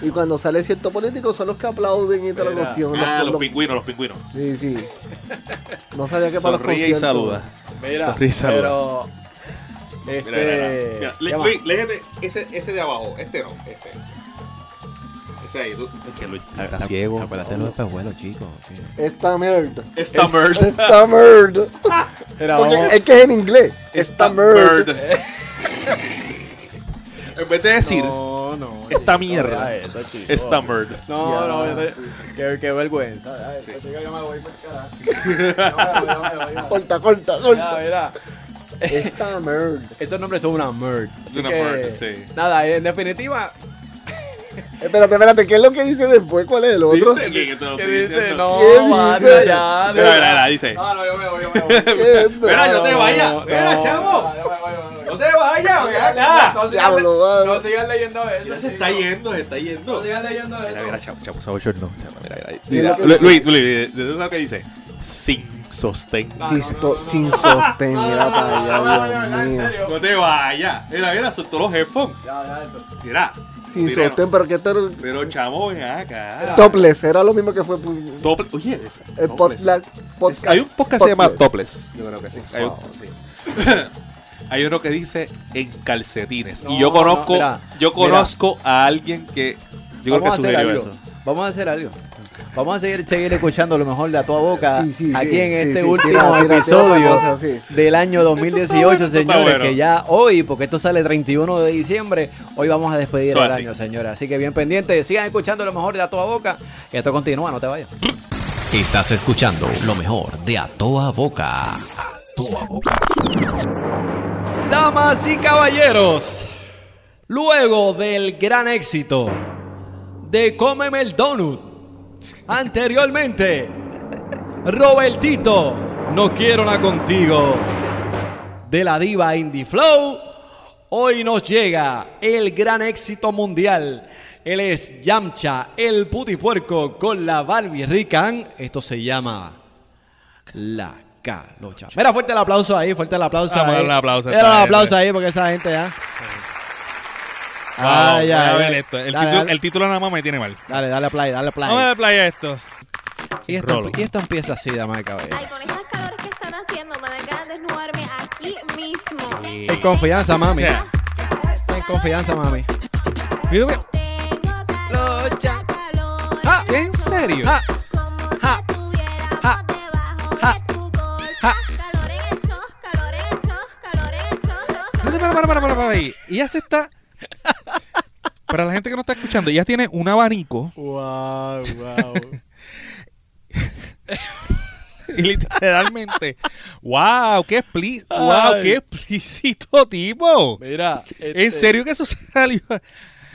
Y cuando sale cierto político son los que aplauden y la Mira. cuestión. Ah, Los- los los- pingüinos, los pingüinos. Sí, sí. No sabía que para los Sonríe y conciertos. saluda. Mira, Sonríe y saluda. pero este, Mira, mira, mira. Luis, léete ese, ese de abajo. Este no, este. Ese ahí. Tú, es que Luis está ciego. Acuérdate de los espejuelos, chicos. Esta mierda. Esta mierda. Porque vamos- es que es en inglés. Esta mierda. En vez de decir, No, no. esta mierda. está merd. No, no, qué, qué vergüenza. Corta, corta, Mira, corta. mira. Esta mierda. Esos nombres son una merd. Así una que, merd, sí. Nada, en definitiva. Espérate, espérate, ¿qué es lo que dice después? ¿Cuál es el otro? Que te lo ¿Qué dice? ¿Qué No, dice? ya. Mira, mira, mira, dice. No, no, yo me voy, yo me voy. Mira, no te vayas. no, Mira, no, chavo. no, te vayas. No sigan leyendo eso. Se está yendo, se está yendo. No sigan leyendo eso. Mira, mira, chavo, chavo, chavo, no. Mira, mira. Luis, Luis, ¿de lo que dice? Sin sostén. Sin, sto- sin sostén, mira para allá, Dios En mío. No te vayas. Mira, mira, soltó los headphones. Ya, ya, eso. Mira. Sin mira, sostén, pero que esto era Pero chamo, ven acá. topless, era lo mismo que fue pu- Tople- Oye, esa. el topless. pod- la- podcast. Hay un podcast que se llama topless. Topless. Yo creo que sí. Hay, un- Wow. sí. Hay uno que dice en calcetines. y No, yo conozco, no, mira, yo mira. conozco a alguien que yo creo Vamos que a hacer algo. eso. Vamos a hacer algo. Vamos a seguir, seguir escuchando lo mejor de a toda boca Sí, sí, sí, aquí en sí, este sí. último Tira, tira, tira episodio cosa, del año 2018, Esto está señores, bueno. que ya hoy, porque esto sale 31 de diciembre, hoy vamos a despedir Eso el así. año, señores. Así que bien pendientes, sigan escuchando lo mejor de a toda boca, que esto continúa, no te vayas. Estás escuchando lo mejor de A Toa Boca. A Toa Boca. Damas y caballeros, luego del gran éxito de Cómeme el Donut. Anteriormente, Robertito, no quiero nada contigo. De la diva Indie Flow, hoy nos llega el gran éxito mundial. Él es Yamcha, el putipuerco con la Barbie Rican. Esto se llama La Calocha. Mira, fuerte el aplauso ahí, fuerte el aplauso Vamos a ahí. un aplauso a Dale esta un aplauso ahí porque esa gente ya. Ay, voy a ay, ver esto. El, Dale, título, dale. el título nada más me tiene mal. Dale, dale play, dale play. Vamos a ver playa esto. Y esto, Rolo. y esto empieza así, dama de cabello. Ay, con estas calores que están haciendo, me dan ganas de desnudarme aquí mismo. En confianza, mami. O sea, En confianza, mami. mira, mira. Tengo calor, Locha. calor, Ah, ¿En serio? Ah. Espérate, para, para, para, para, para ahí. Y ya se está. Para la gente que no está escuchando, ella tiene un abanico Wow, wow. y literalmente, wow, qué explícito, wow, qué explícito tipo. Mira. este- En serio que eso salió.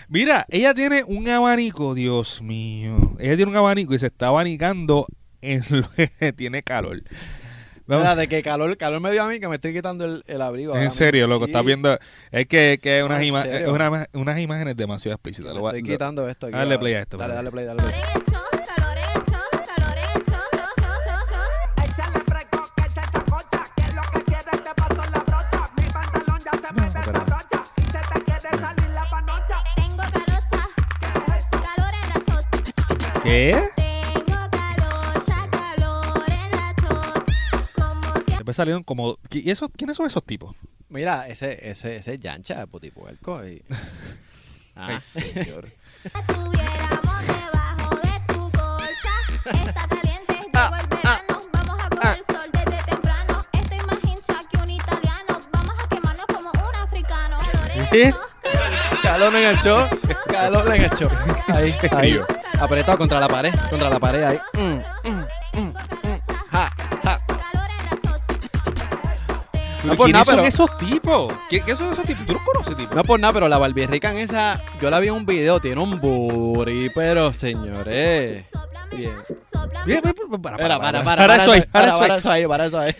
Mira, ella tiene un abanico, Dios mío. Ella tiene un abanico y se está abanicando en lo que tiene calor. Vamos. Mira, de que calor, calor me dio a mí que me estoy quitando el, el abrigo. En serio, loco, Sí, estás viendo. Es que, que unas, ima- una- unas imágenes demasiado explícitas. Me Lo voy a- estoy lo- quitando esto aquí. Dale play a esto, Dale, dale play, dale play. ¿Qué? Después salieron como. ¿y esos, ¿Quiénes son esos tipos? Mira, ese, ese, ese es Yancha, putipuerco. Y... Ah. Ay, señor. estuviéramos debajo de tu colcha. Está caliente, llegó Ah, el verano. Vamos a coger sol desde temprano. Estoy más hincha que un italiano. Vamos a quemarnos como un africano. Calor en el show, Calor en el show. Calor en el show. Ahí, ahí. Apretado contra la pared. Contra la pared ahí. Mm. Calocha, No por ¿Quiénes nada, son pero- esos tipos? ¿Qué, qué son esos tipos? ¿Tú los conoces, tipo? No por nada, pero la Barbie Rican esa, yo la vi en un video, tiene un booty, pero señores. Bien. Mira, para, para, para, para, para, eso ahí, para, para eso ahí. para eso ahí.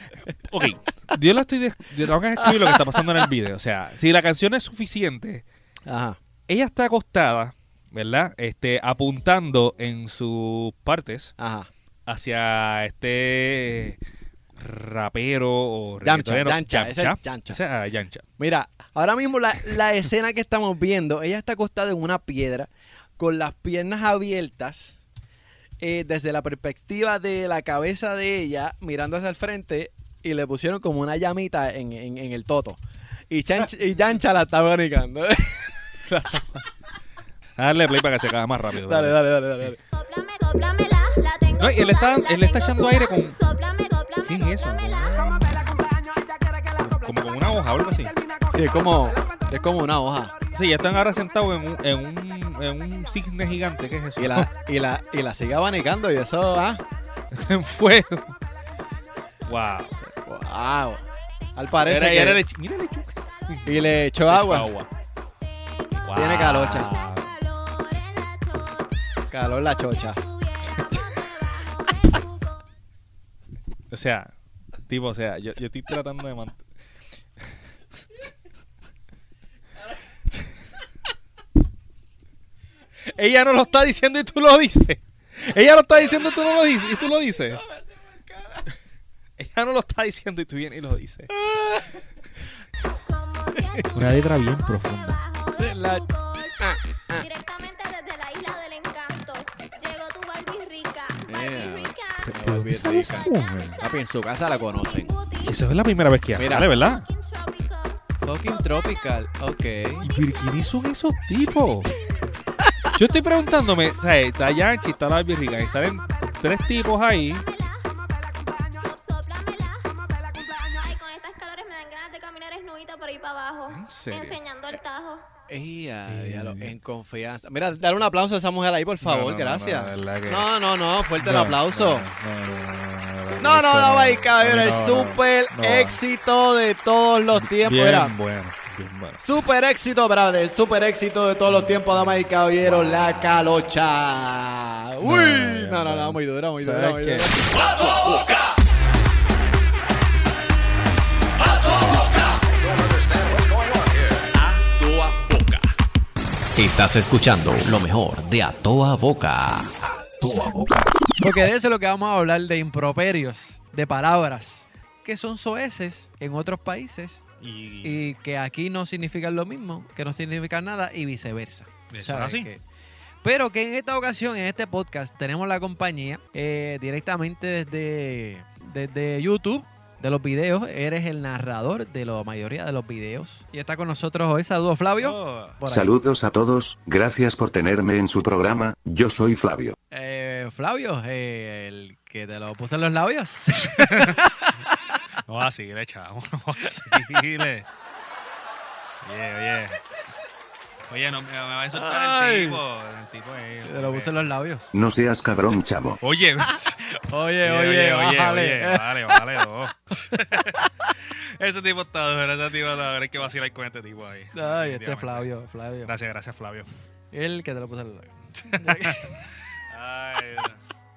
Ok, yo la estoy. Tengo que escribir lo que está pasando en el video. O sea, si la canción es suficiente, Ajá. ella está acostada, ¿verdad? Este, apuntando en sus partes Ajá. hacia este rapero o Yancha, reggaetonero, Yancha, ese es Yancha. Ese, ah, Yancha. Mira, ahora mismo la, la escena que estamos viendo, ella está acostada en una piedra con las piernas abiertas eh, desde la perspectiva de la cabeza de ella mirando hacia el frente y le pusieron como una llamita en, en- en el toto. Y, Chanch- y Yancha la está abanicando. Dale play para que se acabe más rápido. dale, dale, dale, dale, dale. No, y él está- él está echando aire con- ¿Qué es eso? Como con una hoja o algo así. Sí, es como, es como una hoja. Sí, ya están ahora sentados en un, en un, en un cisne gigante. ¿Qué es eso? Y la, y la, y la sigue abanicando y eso, ah. en fuego. Wow. Wow. Al parece Mira, que- le- mira, le echó- y le echó le echó agua. Wow. Tiene calocha. Calor en la chota. Calor la chocha. O sea, tipo, o sea, yo, yo estoy tratando de mantener. Ella no lo está diciendo y tú lo dices. Ella lo está diciendo y tú no lo dices. Y tú lo dices. Ella no lo está diciendo y tú vienes y lo dices. Una letra bien profunda. La- Directamente desde Dónde sale esa rica. mujer? Papi, en su casa la conocen. Esa es la primera vez que Mira. sale, ¿verdad? Fucking tropical. Ok. ¿Y pero quiénes son esos tipos? Yo estoy preguntándome, o sea, está Yanchi, está la Rica, y salen tres tipos ahí. En confianza. Mira, dale un aplauso a esa mujer ahí, por favor, No, no, no, gracias. no, que- No, no, no, fuerte el No, aplauso. No, No, no, no, no, ahí, cabrón, el no, no, super no. éxito de todos los tiempos. Bien bueno. Bueno. Super éxito, brother. Super éxito de todos los tiempos, damas y caballeros. La calocha. Uy, no, no, no, muy dura, muy dura, ¿Sabes muy qué? Estás escuchando lo mejor de A toda boca. A toda boca. Porque de eso es lo que vamos a hablar, de improperios, de palabras que son soeces en otros países Y, y que aquí no significan lo mismo, que no significan nada y viceversa. Eso es ¿Sabes así. Pero que en esta ocasión, en este podcast, tenemos la compañía eh, directamente desde, desde YouTube de los videos. Eres el narrador de la mayoría de los videos. Y está con nosotros hoy. Saludos, Flavio. Oh. Saludos a todos, gracias por tenerme en su programa, yo soy Flavio. Eh, Flavio, eh, el que te lo puse en los labios. no vacile, chavo. No vacile. Oye, oye. Oye, no, me, me va a insultar Ay. el tipo. El tipo es- te lo puse en los labios. No seas cabrón, chavo. Oye, Oye, oye, bájale. oye, vale, vale, no. Ese tipo está duro, ese tipo está duro. Hay que vacilar con este tipo ahí. Ay, este. Flavio, Flavio. Gracias, gracias, Flavio. El que te lo puse en los labios. Ay,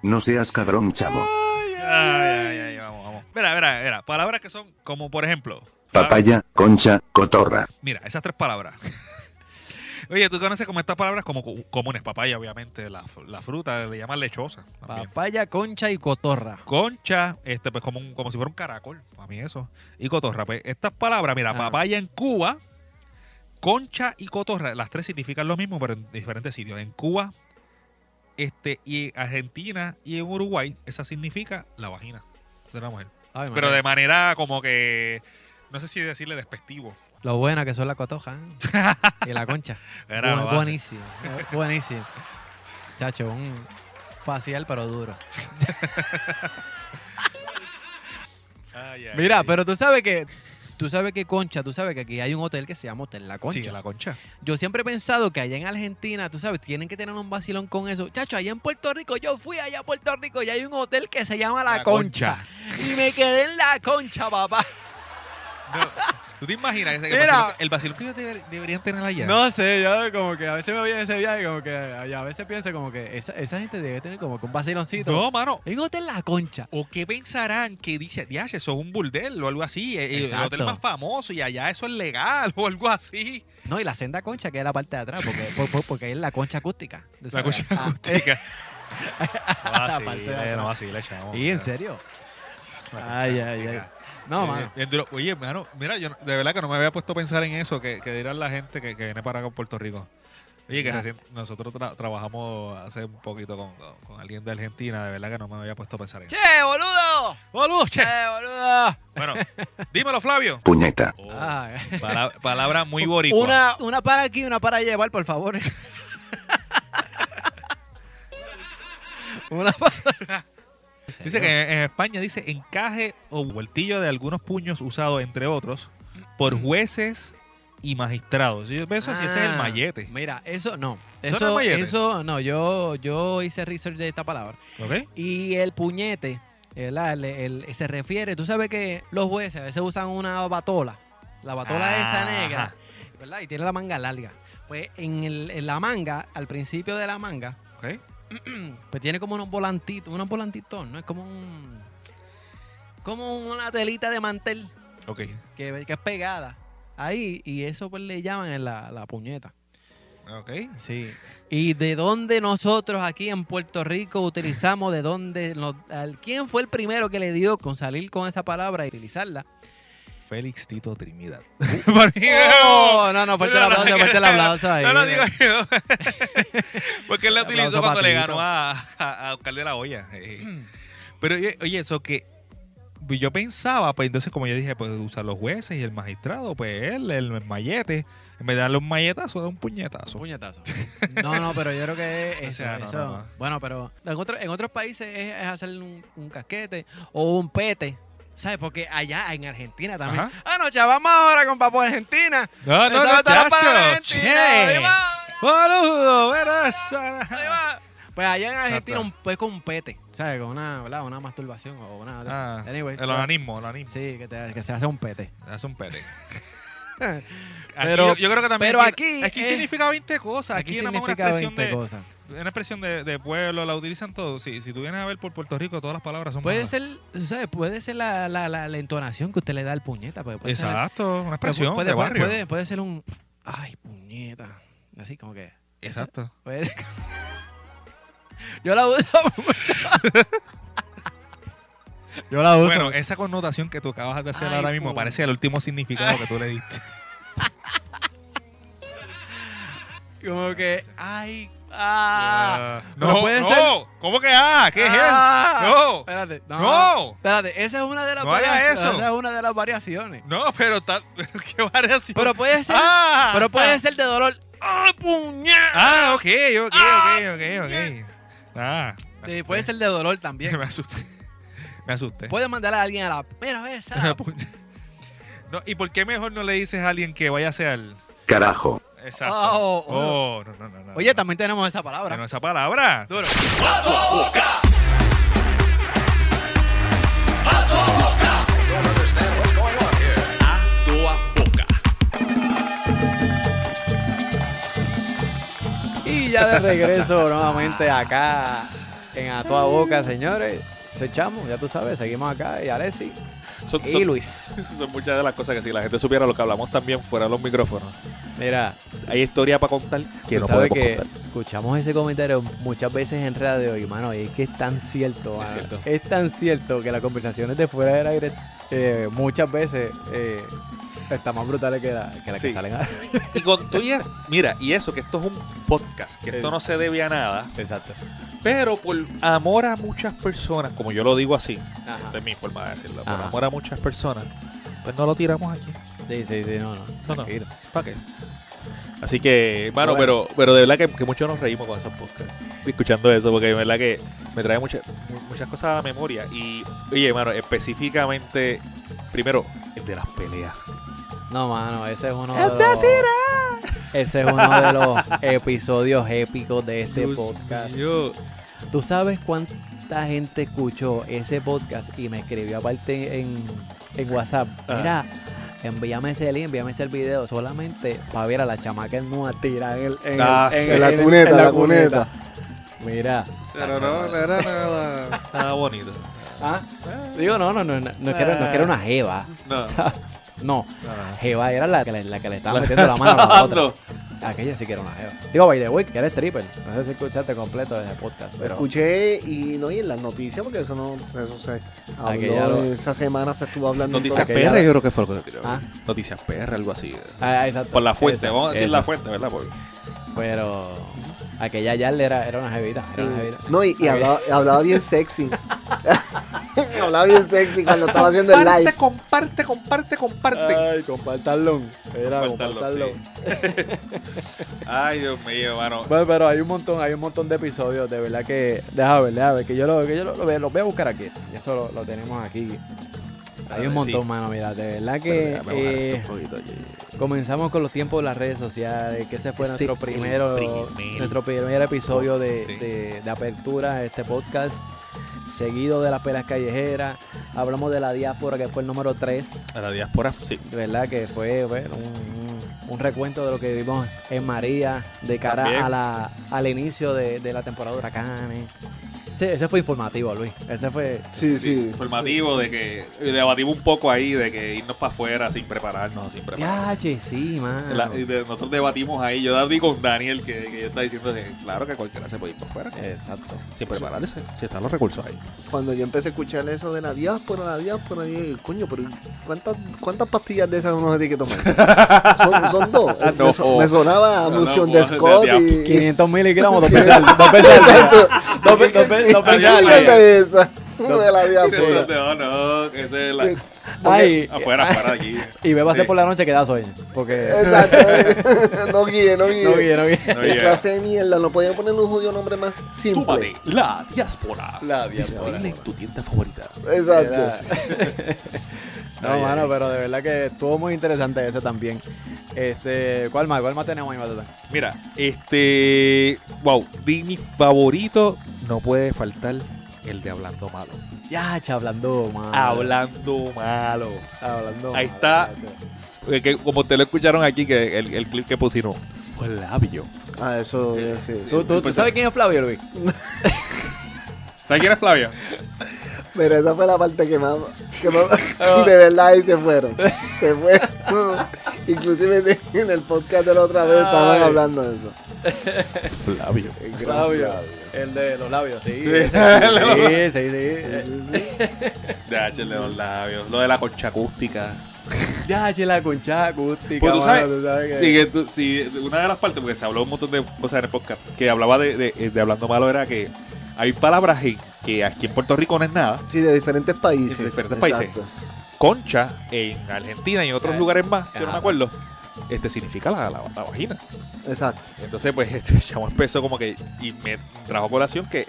No seas cabrón, chavo. ay, ay, ay, vamos, vamos. Mira, mira, mira. Palabras que son como, por ejemplo. Papaya, concha, cotorra. Mira, esas tres palabras. Oye, tú conoces como estas palabras como co- comunes. Papaya, obviamente, la, la fruta, le llaman lechosa. También. Papaya, concha y cotorra. Concha, este, pues como, un- como si fuera un caracol, para mí eso. Y cotorra, pues estas palabras, mira, Ah. papaya en Cuba, concha y cotorra, las tres significan lo mismo, pero en diferentes sitios. En Cuba, este, y Argentina y en Uruguay, esa significa la vagina de la mujer. Ay, Pero de manera como que, no sé si decirle despectivo. Lo buena que son las cotojas ¿eh? y la concha. Era, Bu- no vale. buenísimo, buenísimo. Chacho, un facial pero duro. Ay, ay, Mira, ay. pero tú sabes que tú sabes que Concha, tú sabes que aquí hay un hotel que se llama Hotel La Concha. Sí, la concha. Yo siempre he pensado que allá en Argentina, tú sabes, tienen que tener un vacilón con eso. Chacho, allá en Puerto Rico, yo fui allá a Puerto Rico y hay un hotel que se llama La, La Concha. Y me quedé en La Concha, papá. ¿Tú te imaginas que el Mira. vacilón, el vacilón que ellos deber- deberían tener allá? No sé, yo como que a veces me voy en ese viaje, como que y a veces pienso como que esa, esa gente debe tener como que un vaciloncito. No, mano. En Hotel La Concha. ¿O qué pensarán que dice, ya, eso es un burdel o algo así? eh, El, Exacto. hotel más famoso y allá eso es legal o algo así. No, y la senda concha que es la parte de atrás, porque, por- por- porque es la concha acústica. ¿tú La concha Ah, acústica. La No parte de vacile, atrás. no vacile, chavo. ¿Y en serio? La concha Ay, ay, ay. acústica. No, Eh, mano. bien duro. Oye, mano, mira, yo de verdad que no me había puesto a pensar en eso, que, que dirán la gente que, que viene para acá a Puerto Rico. Oye, que recién nosotros tra- trabajamos hace un poquito con, con- con alguien de Argentina, de verdad que no me había puesto a pensar en eso. ¡Che, boludo! ¡Boludo, che! ¡Che, boludo! Bueno, dímelo, Flavio. Puñeta. Oh, Ah, pala- palabra muy boricua. una, una para aquí, una para llevar, por favor. una para... Dice que en España dice encaje o vueltillo de algunos puños usados, entre otros, por jueces y magistrados. Yo pienso si ese es el Ah, mallete. Mira, eso no. ¿Eso no Eso, es mallete? eso no, yo, yo hice research de esta palabra. ¿Ok? Y el puñete, ¿verdad? El- el- se refiere, tú sabes que los jueces a veces usan una batola. La batola esa Ajá. negra, ¿verdad? Y tiene la manga larga. Pues en, en la manga, al principio de la manga. pues tiene como unos volantitos, unos volantitos, ¿no? Es como un... Como una telita de mantel Ok. que, que es pegada ahí y eso pues le llaman la, la puñeta. Ok. Sí. ¿Y de dónde nosotros aquí en Puerto Rico utilizamos, de dónde, nos- al- quién fue el primero que le dio con salir con esa palabra y utilizarla? Félix Tito Trinidad. Oh, no, no, fuerte el aplauso, fuerte el aplauso ahí. No lo digo yo. Porque él la utilizó cuando le ganó a, a, a Oscar de la Hoya. eh. Pero oye, oye, eso que yo pensaba, pues entonces como yo dije, pues usar los jueces y el magistrado, pues él, el, mallete, en vez de darle un malletazo, da un puñetazo. Puñetazo. No, no, pero yo creo que O eso, sea, no, eso- no, no. Bueno, pero en, otro- en otros países es, es hacer un, un casquete o un pete. ¿Sabes? Porque allá en Argentina también. Ajá. Ah, no, chaval, vamos ahora con Papo Argentina. No, no, no. Pues allá en Argentina un, pues con un pete, ¿sabes? Con una, ¿verdad? una masturbación o una... Ah, Anyway, el organismo, el organismo. Sí, que, te- que se hace un pete. Hace un pete. Pero- yo, yo creo que también. pero aquí, aquí aquí significa 20 cosas. Aquí, Aquí una significa expresión 20 de. cosas. Una expresión de, de pueblo, la utilizan todos. Sí, si tú vienes a ver por Puerto Rico, todas las palabras son Puede malas. ser, ¿sabes? Puede ser la, la, la, la entonación que usted le da al puñeta. Puede, puede ser- Exacto, una expresión puede, de puede- barrio. Puede, puede ser un. Ay, puñeta. Así como que. Exacto. Puede ser- Yo la uso mucho. Yo la uso. Bueno, esa connotación que tú acabas de hacer Ay, ahora mismo parece el último significado que tú le diste. como que. Ay. Ah. no, Pero puede no, ser- ¿cómo que ah? ¿Qué Ah. es? No. Espérate. No. No. Espérate, esa es una de las No variaciones. eso. Esa es una de las variaciones. No, pero está, qué variación. Pero puede ser. Ah. pero puede ser de dolor. ¡Ay, puñeta! Ah, ok, ok, Ah, ok, ok, ok. Ah, Sí, puede ser de dolor también. Me asusté. Me asusté. Puede mandar a alguien a la. Mira, ve esa. No, ¿Y por qué mejor no le dices a alguien que vaya a ser Carajo. Exacto. Oh, Oh, oh. no, no, no, no. Oye, también tenemos esa palabra. no esa palabra. Duro. A toda boca. Y ya de regreso nuevamente acá en A Toda Boca, señores. Se echamos, ya tú sabes, seguimos acá y Alessi Son, y son- Luis. son muchas de las cosas que si la gente supiera lo que hablamos también fuera de los micrófonos. Mira, Hay historia para contar que no sabes que contar. escuchamos ese comentario muchas veces en radio y, mano, y es que es tan cierto, mano. cierto. Es tan cierto que las conversaciones de fuera del aire eh, muchas veces eh, están más brutales que, la- que que Sí. salen a... Y con tu ya- mira, y eso, que esto es un podcast, que esto no se debe a nada, Exacto. pero por amor a muchas personas, como yo lo digo así, Ajá. de mi forma de decirlo, por Ajá. amor a muchas personas, pues no lo tiramos aquí. Sí, sí, sí, no, no. No, no. ¿Para qué? Así que, hermano, Bueno. pero, pero de verdad que, que muchos nos reímos con esos podcasts. Escuchando eso, porque de verdad que me trae muchas muchas cosas a la memoria. Y, oye, hermano, específicamente, primero, el de las peleas. No, mano, ese es uno de los... Ese es uno de los episodios épicos de este podcast. ¿Tú sabes cuánta gente escuchó ese podcast y me escribió aparte en, en WhatsApp? Ah. Mira, envíame ese link, envíame ese video solamente para ver a la chamaca en Nua tirar en, el, en, el- Ah, en la cuneta, en la cuneta. Mira. Pero no, no era nada, nada bonito. Ah, Digo, no, no, no, no, no, no una. No. O sea, no, No. jeva era la que le, la que le estaba metiendo la mano a la otra. Aquella sí que era una jeva. Digo, by the way, que eres stripper. No sé si escuchaste completo ese podcast, Lo pero... escuché y no y en las noticias porque eso no eso se Aquella habló lo- esa semana se estuvo hablando Noticias todo- Aquella- PR, yo creo que fue lo que tiró. Ah. Noticias PR, algo así. Ah, exacto. Por la fuente, vamos a decir la fuente, ¿verdad? Porque- Pero aquella ya era, era una jevita. Era una jevita. No, y, hablaba, hablaba bien sexy. hablaba bien sexy cuando estaba haciendo el live. comparte, comparte, comparte. Ay, compartanlo. Era. Ay, Dios mío, hermano. Bueno, pero hay un montón, hay un montón de episodios, de verdad que. Deja ver, deja ver, que yo lo, que yo lo, lo, voy- lo voy a buscar aquí. Y eso lo, lo tenemos aquí. Hay un montón, Sí. mano, mira, de verdad que eh, un poquito. Comenzamos con los tiempos de las redes sociales, que ese fue nuestro primero, primer nuestro primer episodio de, Sí. de- de apertura a este podcast, seguido de las pelas callejeras, hablamos de la diáspora que fue el número 3, A la diáspora, sí. de verdad que fue bueno, un, un- recuento de lo que vimos en María de cara a la, al inicio de, de la temporada de huracanes. Ese fue informativo, Luis. Ese fue... Sí, sí. Informativo de que debatimos un poco ahí de que irnos para afuera sin prepararnos, sin prepararnos. Ya, sí, man. La- y de- nosotros debatimos ahí, yo David con Daniel, que, que yo está diciendo que claro que cualquiera se puede ir para afuera, Exacto. sin prepararse, si están los recursos ahí. Cuando yo empecé a escuchar eso de la diáspora, la diáspora, dije, coño, pero ¿cuántas, cuántas pastillas de esas uno se tiene que tomar? son, son dos. Ah, no. me, so- me sonaba a No, de de Scott y... diáspora. 500 miligramos, dos pesos al- dos pesos al día. Exacto. Dos pe- dos pe- dos pesos al ¿Qué día. es esa? De la diáspora. No, no, ese es la... Ay, Afuera, afuera de aquí. Y bébase Sí. por la noche que da sueño. Porque... Exacto. no guíe, no guíe. No guíe, no guíe. No clase de mierda, no podían poner un judío nombre más simple. La diáspora. La Disponible diáspora. en tu tienda favorita. Exacto. no, Ay, mano, ay. pero de verdad que estuvo muy interesante ese también. Este, ¿cuál más? ¿Cuál más tenemos ahí, Matata? Mira, este. Wow, de mi favorito no puede faltar el de Hablando Malo. Ya, cha, hablando mal. Hablando malo. Hablando Ahí está. que como ustedes lo escucharon aquí, que el, el clip que pusieron fue labio. Ah, eso, eh, sí. sí. ¿Tú, tú, tú sabes quién es Flavio, Luis? ¿Sabes quién es Flavia? Pero esa fue la parte que más, que más- de verdad ahí se fueron. Se fueron. Inclusive en el podcast de la otra vez estaban hablando de eso. Flavio. Flavio. Flavio. El de los labios, sí. Sí. ese, sí, sí, sí. Ya, de los labios. Lo de la concha acústica. Ya, che, la concha acústica. Pues tú mano, sabes, tú sabes que- sí, que tú- sí, una de las partes, porque se habló un montón de cosas en el podcast, que hablaba de, de- de hablando malo, era que hay palabras que aquí en Puerto Rico no es nada. Sí, de diferentes países. De diferentes Exacto. países. Concha en Argentina y en otros lugares más, que no me acuerdo, este significa la, la- la vagina. Exacto. Entonces, pues, este chamo empezó como que, y me trajo a colación que,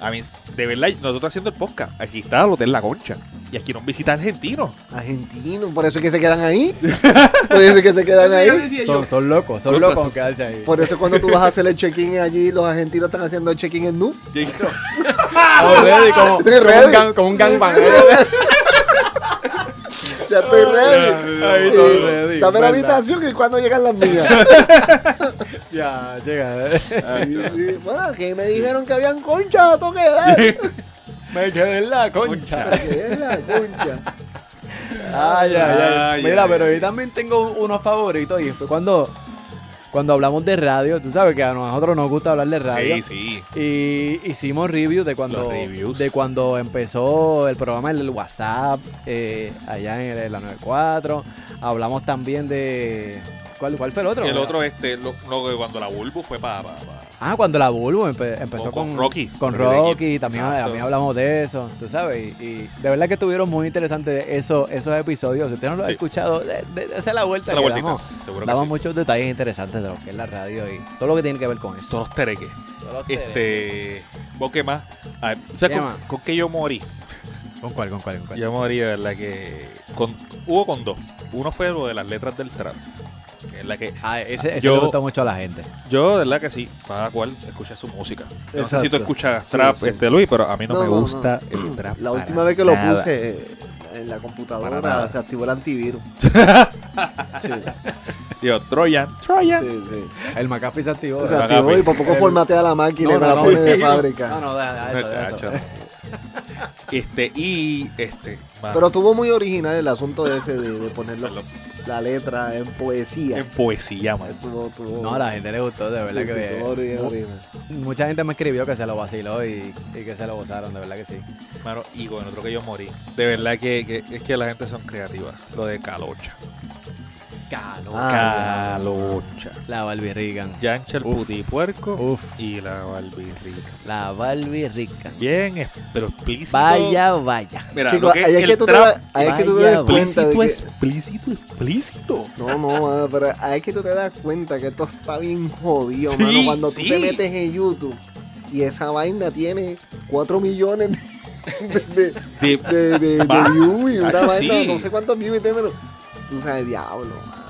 a mí, de verdad, nosotros haciendo el podcast, aquí está el Hotel La Concha, y aquí nos visita argentinos. Argentinos, por eso es que se quedan ahí. Por eso es que se quedan ahí. Son, son locos, son Son locos quedarse ahí. Por eso cuando tú vas a hacer el check-in allí, los argentinos están haciendo el check-in en nu. Como, como un gang- como un gangbang. Ya estoy ready. Ahí Sí. todo ready, Dame la habitación y cuando llegan las mías. ya, llega. Sí. Bueno, aquí me dijeron que habían conchas a toque de dar. Me quedé en la concha. Me quedé en la concha. Ay, ay, ay. Ay, Mira, ay, pero ay. yo también tengo unos favoritos y fue cuando, cuando hablamos de radio. Tú sabes que a nosotros nos gusta hablar de radio. Sí, sí. Y hicimos reviews de cuando reviews. de cuando empezó el programa en el WhatsApp eh, allá en, el- la 94. Hablamos también de ¿cuál, cuál fue el otro? El otro, este, lo, lo que cuando la Bulbu fue para. Ah, cuando la Bulbo empe- empezó Con- Rocky. Con Rocky de Rocky, Kid. también, Exacto. también hablamos de eso, tú sabes. Y, y de verdad que estuvieron muy interesantes esos, esos episodios. Si usted no lo ha Sí. escuchado, de, de, de la vuelta Esa es la que vueltita, damos. seguro que Damos sí. muchos detalles interesantes de lo que es la radio y todo lo que tiene que ver con eso. Todos los tereques. Todos los tereques. Este. ¿Vos qué más? A ver, ¿Sabes ¿Qué con, más? con qué yo morí? ¿Con cuál, con cuál, con cuál? Yo morí de verdad que. Con, hubo con dos. Uno fue lo de las letras del trap. Que es la que. Ah, ese, ese Yo- le gusta mucho a la gente. Yo, de verdad que sí, cada cual escucha su música. No sé si Exacto. tú escuchas trap, sí. este Luis, pero a mí no, No, me no, gusta el trap. La última vez que lo puse eh, en la computadora se activó el antivirus. Sí, Digo, Troyan, Troyan. sí, sí. El McAfee se activó. Se activó y pi. por poco El- formatea la máquina y No, me no, la no, pone de sí, fábrica. No, no, deja, deja eso, deja eso. Este, y este. mano, Pero estuvo muy original el asunto ese de, de ponerlo, la letra en poesía. en poesía, man. Estuvo- estuvo- No, a la gente le gustó, de verdad sí, que sí, bien. bien. Mucha gente me escribió que se lo vaciló y, y que se lo gozaron, de verdad que sí. Mano, y con otro que yo morí. De verdad que, que- es que la gente son creativas. Lo de Calocha. Calo. Ah, Calocha. La Barbie Rican. Yancha el putipuerco Uf. y la barbirrica. La Barbie Rican. Bien, es- pero explícito. Vaya, vaya. Mira, Chico, lo que ahí es el que tú te trap- das- cuenta de explícito, que... explícito, explícito. No, no, mano, pero ahí es que tú te das cuenta que esto está bien jodido, Sí, mano. Cuando tú te metes en YouTube y esa vaina tiene 4 millones de, de, De- de, de, de Va, views y una vaina, sí. no sé cuántos views y te pero tú sabes, diablo, mano.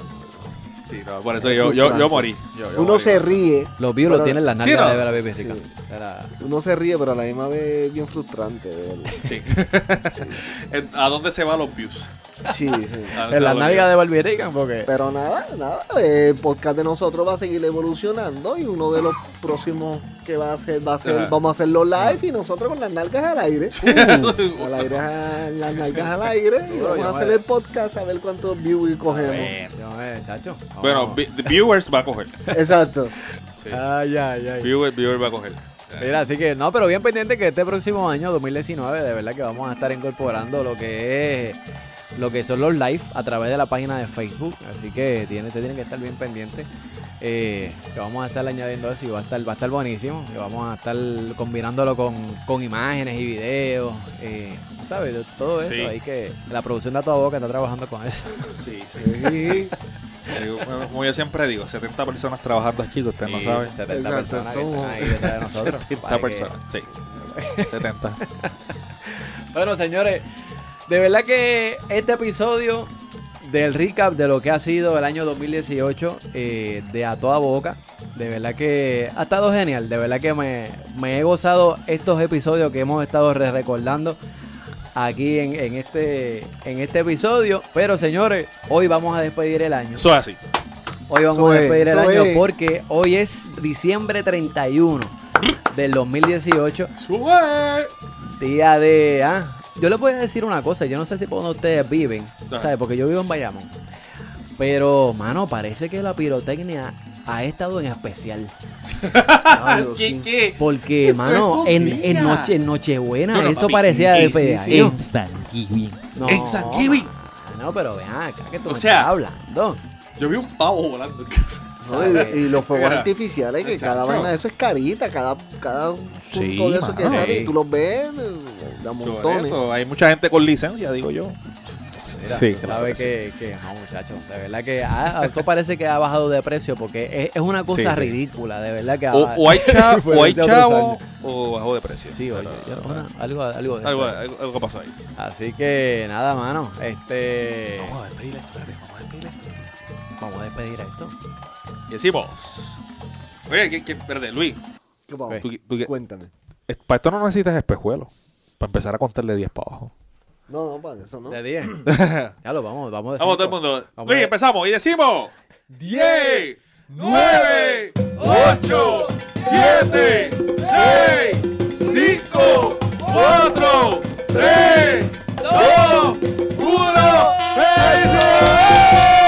Sí, no, por eso yo, yo, yo morí. Yo- yo Uno morí, se ríe, Los views Pero- lo tienen las Sí, nalgas no. de la Sí. Rican. Era- uno se ríe, pero a la misma vez es bien frustrante verlo. Sí. ¿A dónde se van los views? Sí, sí. ¿A dónde se En los nalgas views? de Barbie Rican, porque. Pero nada, nada, el podcast de nosotros va a seguir evolucionando y uno de los próximos que va a hacer, va a ser, Ajá. vamos a hacerlo live y nosotros con las nalgas al aire. Uh, al aire a- las nalgas al aire y vamos a hacer el podcast a ver cuántos views cogemos. Bueno, viewers va a coger. Exacto. Ay, ay, ay. Viewers, viewers va a coger. Mira, así que no, pero bien pendiente que este próximo año, 2019, de verdad que vamos a estar incorporando lo que es lo que son los live a través de la página de Facebook. Así que tiene, te tienen que estar bien pendientes. Eh, que vamos a estar añadiendo eso y va a estar, va a estar buenísimo. Que vamos a estar combinándolo con, con imágenes y videos. Eh, ¿Sabes? Todo eso. Sí. Ahí que la producción de a toda boca está trabajando con eso. Sí, sí. Como- yo siempre digo, 70 personas trabajando aquí que ustedes no saben. 70 Exacto, personas que están ahí detrás de nosotros. 70 para que- personas, sí. 70. Bueno, señores, de verdad que este episodio del recap de lo que ha sido el año 2018 eh, de A Toda Boca, de verdad que ha estado genial, de verdad que me, me he gozado estos episodios que hemos estado re recordando. aquí en, en este, en este episodio. Pero señores, hoy vamos a despedir el año. Eso es así. Hoy vamos a es, despedir el año porque hoy es diciembre 31 del 2018. ¡Sube! Día de. Ah, yo les voy a decir una cosa. Yo no sé si por donde ustedes viven. Ajá. ¿Sabes? Porque yo vivo en Bayamón. Pero, mano, parece que la pirotecnia ha estado en especial. ¿Qué, sí. qué? Porque, mano, en, en noche, en Nochebuena, No, no, eso papi, parecía sí, de sí, sí, Thanksgiving. No, En Thanksgiving. No, pero vean acá que tú O me sea, estás hablando. Yo vi un pavo volando. No, y, y los fuegos artificiales, que cada vaina de eso es carita, cada, cada asunto Sí, de eso que sale, y tú los ves de a Por montones. eso, hay mucha gente con licencia, digo yo. Mira, Sí, tú sabes que que, que, no, muchachos, de verdad que ah, esto parece que ha bajado de precio porque es, es una cosa Sí, ridícula, de verdad que O, o hay chavo, o hay chavo o bajó de precio. Sí, oye, Pero, yo- una- algo, algo de algo, eso. algo, algo pasó ahí. Así que nada, mano, este Vamos a despedir esto, espérate, vamos a despedir esto. vamos a despedir esto. Y decimos. Oye, ¿qué, qué, espérate, Luis. ¿Qué tú- tú- Cuéntame. para esto no necesitas espejuelos. Para empezar a contar de 10 para abajo. No, no, para eso no. De 10. ya lo vamos, vamos a decir Vamos todo el mundo. vamos Luis, a- empezamos y decimos. 10, 9, 8, 7, 6, 5, 4, 3, 2, 1. ¡Vamos!